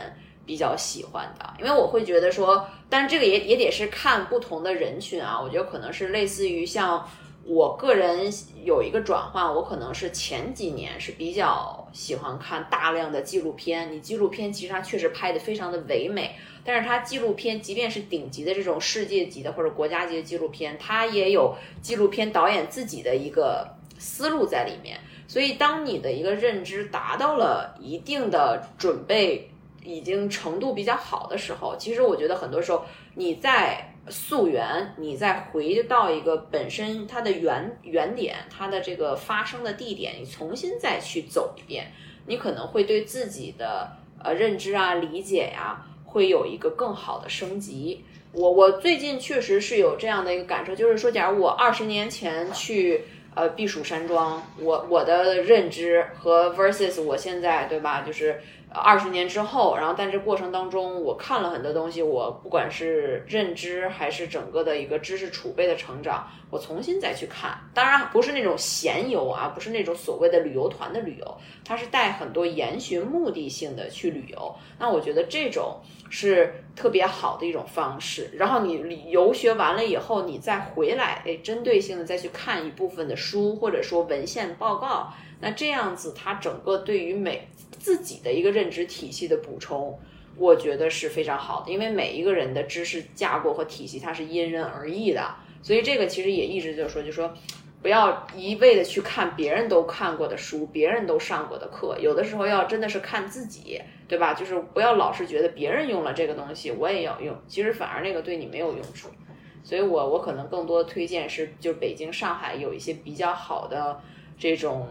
比较喜欢的，因为我会觉得说，但这个也也得是看不同的人群啊，我觉得可能是类似于像我个人有一个转换，我可能是前几年是比较喜欢看大量的纪录片，你纪录片其实它确实拍的非常的唯美。但是它纪录片，即便是顶级的这种世界级的或者国家级的纪录片，它也有纪录片导演自己的一个思路在里面。所以，当你的一个认知达到了一定的准备，已经程度比较好的时候，其实我觉得很多时候你在溯源，你再回到一个本身它的原原点，它的这个发生的地点，你重新再去走一遍，你可能会对自己的呃认知啊、理解呀。会有一个更好的升级。我我最近确实是有这样的一个感受，就是说，假如我二十年前去呃避暑山庄，我我的认知和 versus 我现在对吧，就是。二十年之后，然后但这过程当中，我看了很多东西，我不管是认知还是整个的一个知识储备的成长，我重新再去看，当然不是那种闲游啊，不是那种所谓的旅游团的旅游，它是带很多研学目的性的去旅游。那我觉得这种是特别好的一种方式。然后你游学完了以后，你再回来，哎，针对性的再去看一部分的书或者说文献报告，那这样子它整个对于每自己的一个认知体系的补充，我觉得是非常好的，因为每一个人的知识架构和体系它是因人而异的，所以这个其实也一直就说，就说不要一味的去看别人都看过的书，别人都上过的课，有的时候要真的是看自己，对吧？就是不要老是觉得别人用了这个东西，我也要用，其实反而那个对你没有用处。所以我我可能更多推荐是，就北京、上海有一些比较好的这种。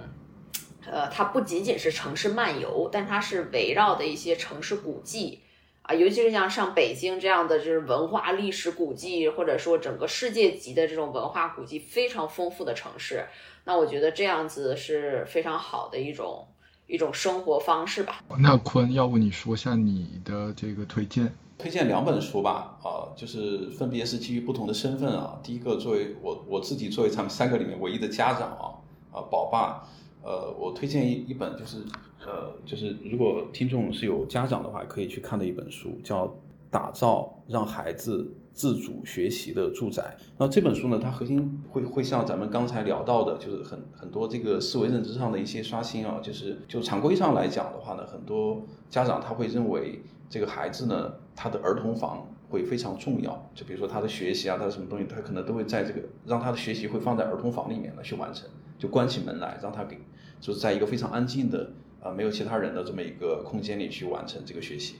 呃，它不仅仅是城市漫游，但它是围绕的一些城市古迹啊，尤其是像上北京这样的，就是文化历史古迹，或者说整个世界级的这种文化古迹非常丰富的城市。那我觉得这样子是非常好的一种一种生活方式吧。那坤，要不你说一下你的这个推荐？推荐两本书吧，啊，就是分别是基于不同的身份啊。第一个，作为我我自己作为他们三个里面唯一的家长啊，啊，宝爸。呃，我推荐一一本，就是呃，就是如果听众是有家长的话，可以去看的一本书，叫《打造让孩子自主学习的住宅》。那这本书呢，它核心会会像咱们刚才聊到的，就是很很多这个思维认知上的一些刷新啊，就是就常规上来讲的话呢，很多家长他会认为这个孩子呢，他的儿童房会非常重要，就比如说他的学习啊，他的什么东西，他可能都会在这个让他的学习会放在儿童房里面来去完成。就关起门来，让他给，就是在一个非常安静的，呃，没有其他人的这么一个空间里去完成这个学习。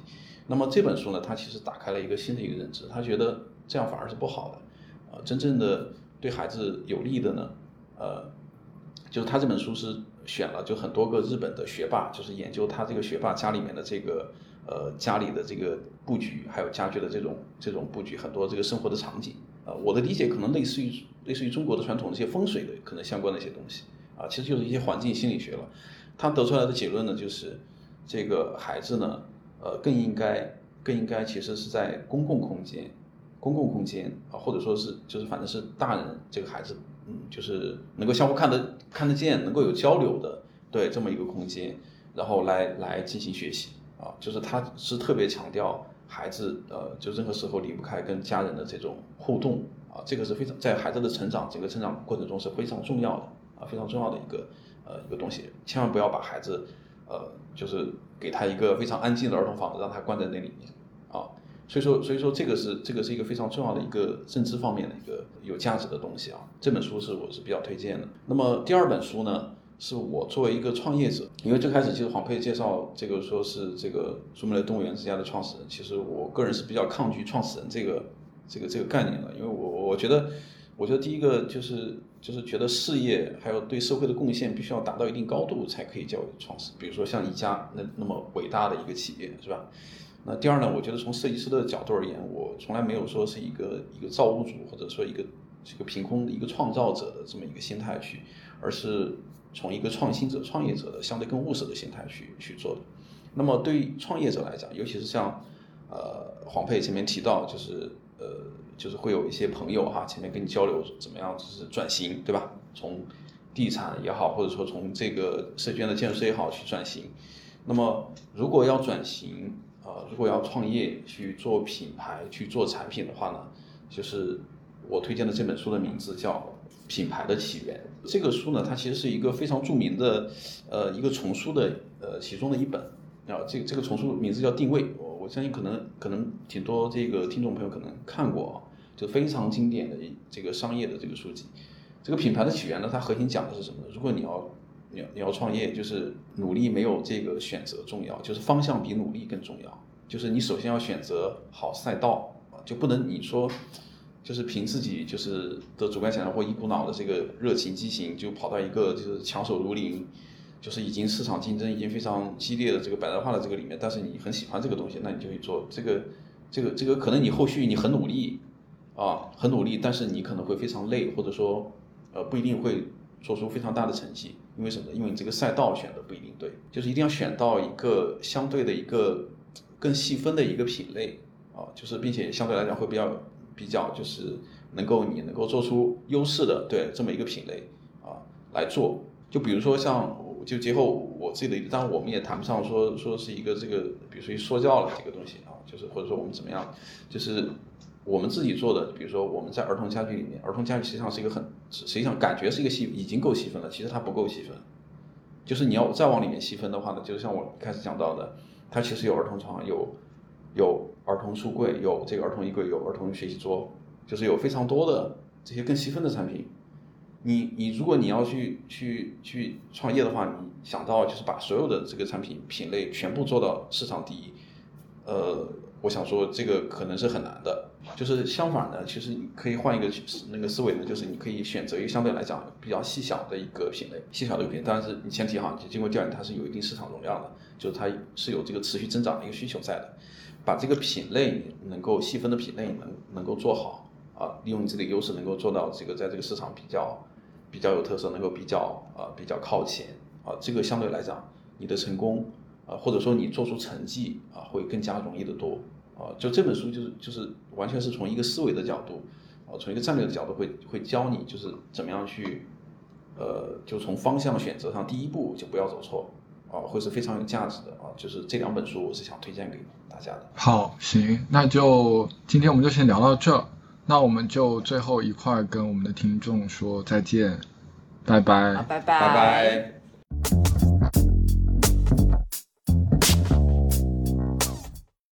那么这本书呢，他其实打开了一个新的一个认知，他觉得这样反而是不好的，呃，真正的对孩子有利的呢，呃，就是他这本书是选了就很多个日本的学霸，就是研究他这个学霸家里面的这个，呃，家里的这个布局，还有家具的这种这种布局，很多这个生活的场景。呃，我的理解可能类似于类似于中国的传统的一些风水的可能相关的一些东西啊，其实就是一些环境心理学了。他得出来的结论呢，就是这个孩子呢，呃，更应该更应该其实是在公共空间，公共空间啊，或者说是就是反正是大人这个孩子，嗯，就是能够相互看得看得见，能够有交流的，对这么一个空间，然后来来进行学习啊，就是他是特别强调。孩子呃，就任何时候离不开跟家人的这种互动啊，这个是非常在孩子的成长整个成长过程中是非常重要的啊，非常重要的一个呃一个东西，千万不要把孩子呃就是给他一个非常安静的儿童房，让他关在那里面啊，所以说所以说这个是这个是一个非常重要的一个认知方面的一个有价值的东西啊，这本书是我是比较推荐的。那么第二本书呢？是我作为一个创业者，因为最开始其实黄佩介绍这个说是这个苏美雷动物园之家的创始人，其实我个人是比较抗拒创始人这个这个这个概念的，因为我我觉得，我觉得第一个就是就是觉得事业还有对社会的贡献必须要达到一定高度才可以叫创始，比如说像宜家那那么伟大的一个企业是吧？那第二呢，我觉得从设计师的角度而言，我从来没有说是一个一个造物主或者说一个这个凭空的一个创造者的这么一个心态去，而是。从一个创新者、创业者的相对更务实的心态去去做的。那么对于创业者来讲，尤其是像呃黄佩前面提到，就是呃就是会有一些朋友哈，前面跟你交流怎么样，就是转型对吧？从地产也好，或者说从这个社区的建设也好去转型。那么如果要转型，呃如果要创业去做品牌、去做产品的话呢，就是我推荐的这本书的名字叫。品牌的起源这个书呢，它其实是一个非常著名的，呃，一个丛书的，呃，其中的一本啊。这这个丛书名字叫《定位》，我我相信可能可能挺多这个听众朋友可能看过，就非常经典的这个商业的这个书籍。这个品牌的起源呢，它核心讲的是什么呢？如果你要你要你要创业，就是努力没有这个选择重要，就是方向比努力更重要。就是你首先要选择好赛道啊，就不能你说。就是凭自己就是的主观想象或一股脑的这个热情激情，就跑到一个就是强手如林，就是已经市场竞争已经非常激烈的这个百人化的这个里面，但是你很喜欢这个东西，那你就去做这个，这个这个可能你后续你很努力啊，很努力，但是你可能会非常累，或者说呃不一定会做出非常大的成绩，因为什么？因为你这个赛道选的不一定对，就是一定要选到一个相对的一个更细分的一个品类啊，就是并且相对来讲会比较。比较就是能够你能够做出优势的对这么一个品类啊来做，就比如说像就结合我自己的，当然我们也谈不上说说是一个这个，比如说一说教了这个东西啊，就是或者说我们怎么样，就是我们自己做的，比如说我们在儿童家具里面，儿童家具实际上是一个很实际上感觉是一个细已经够细分了，其实它不够细分，就是你要再往里面细分的话呢，就是像我开始讲到的，它其实有儿童床有。有儿童书柜，有这个儿童衣柜，有儿童学习桌，就是有非常多的这些更细分的产品。你你如果你要去去去创业的话，你想到就是把所有的这个产品品类全部做到市场第一，呃，我想说这个可能是很难的。就是相反的，其实你可以换一个那个思维呢，就是你可以选择一个相对来讲比较细小的一个品类，细小的品类，但是你前提哈，就经过调研它是有一定市场容量的，就是它是有这个持续增长的一个需求在的。把这个品类能够细分的品类能能够做好啊，利用你自己的优势能够做到这个在这个市场比较比较有特色，能够比较啊比较靠前啊，这个相对来讲你的成功啊，或者说你做出成绩啊，会更加容易的多。啊，就这本书就是就是完全是从一个思维的角度，啊，从一个战略的角度会会教你就是怎么样去，呃，就从方向选择上第一步就不要走错，啊，会是非常有价值的啊，就是这两本书我是想推荐给大家的。好，行，那就今天我们就先聊到这，那我们就最后一块跟我们的听众说再见，拜拜，拜拜，拜拜。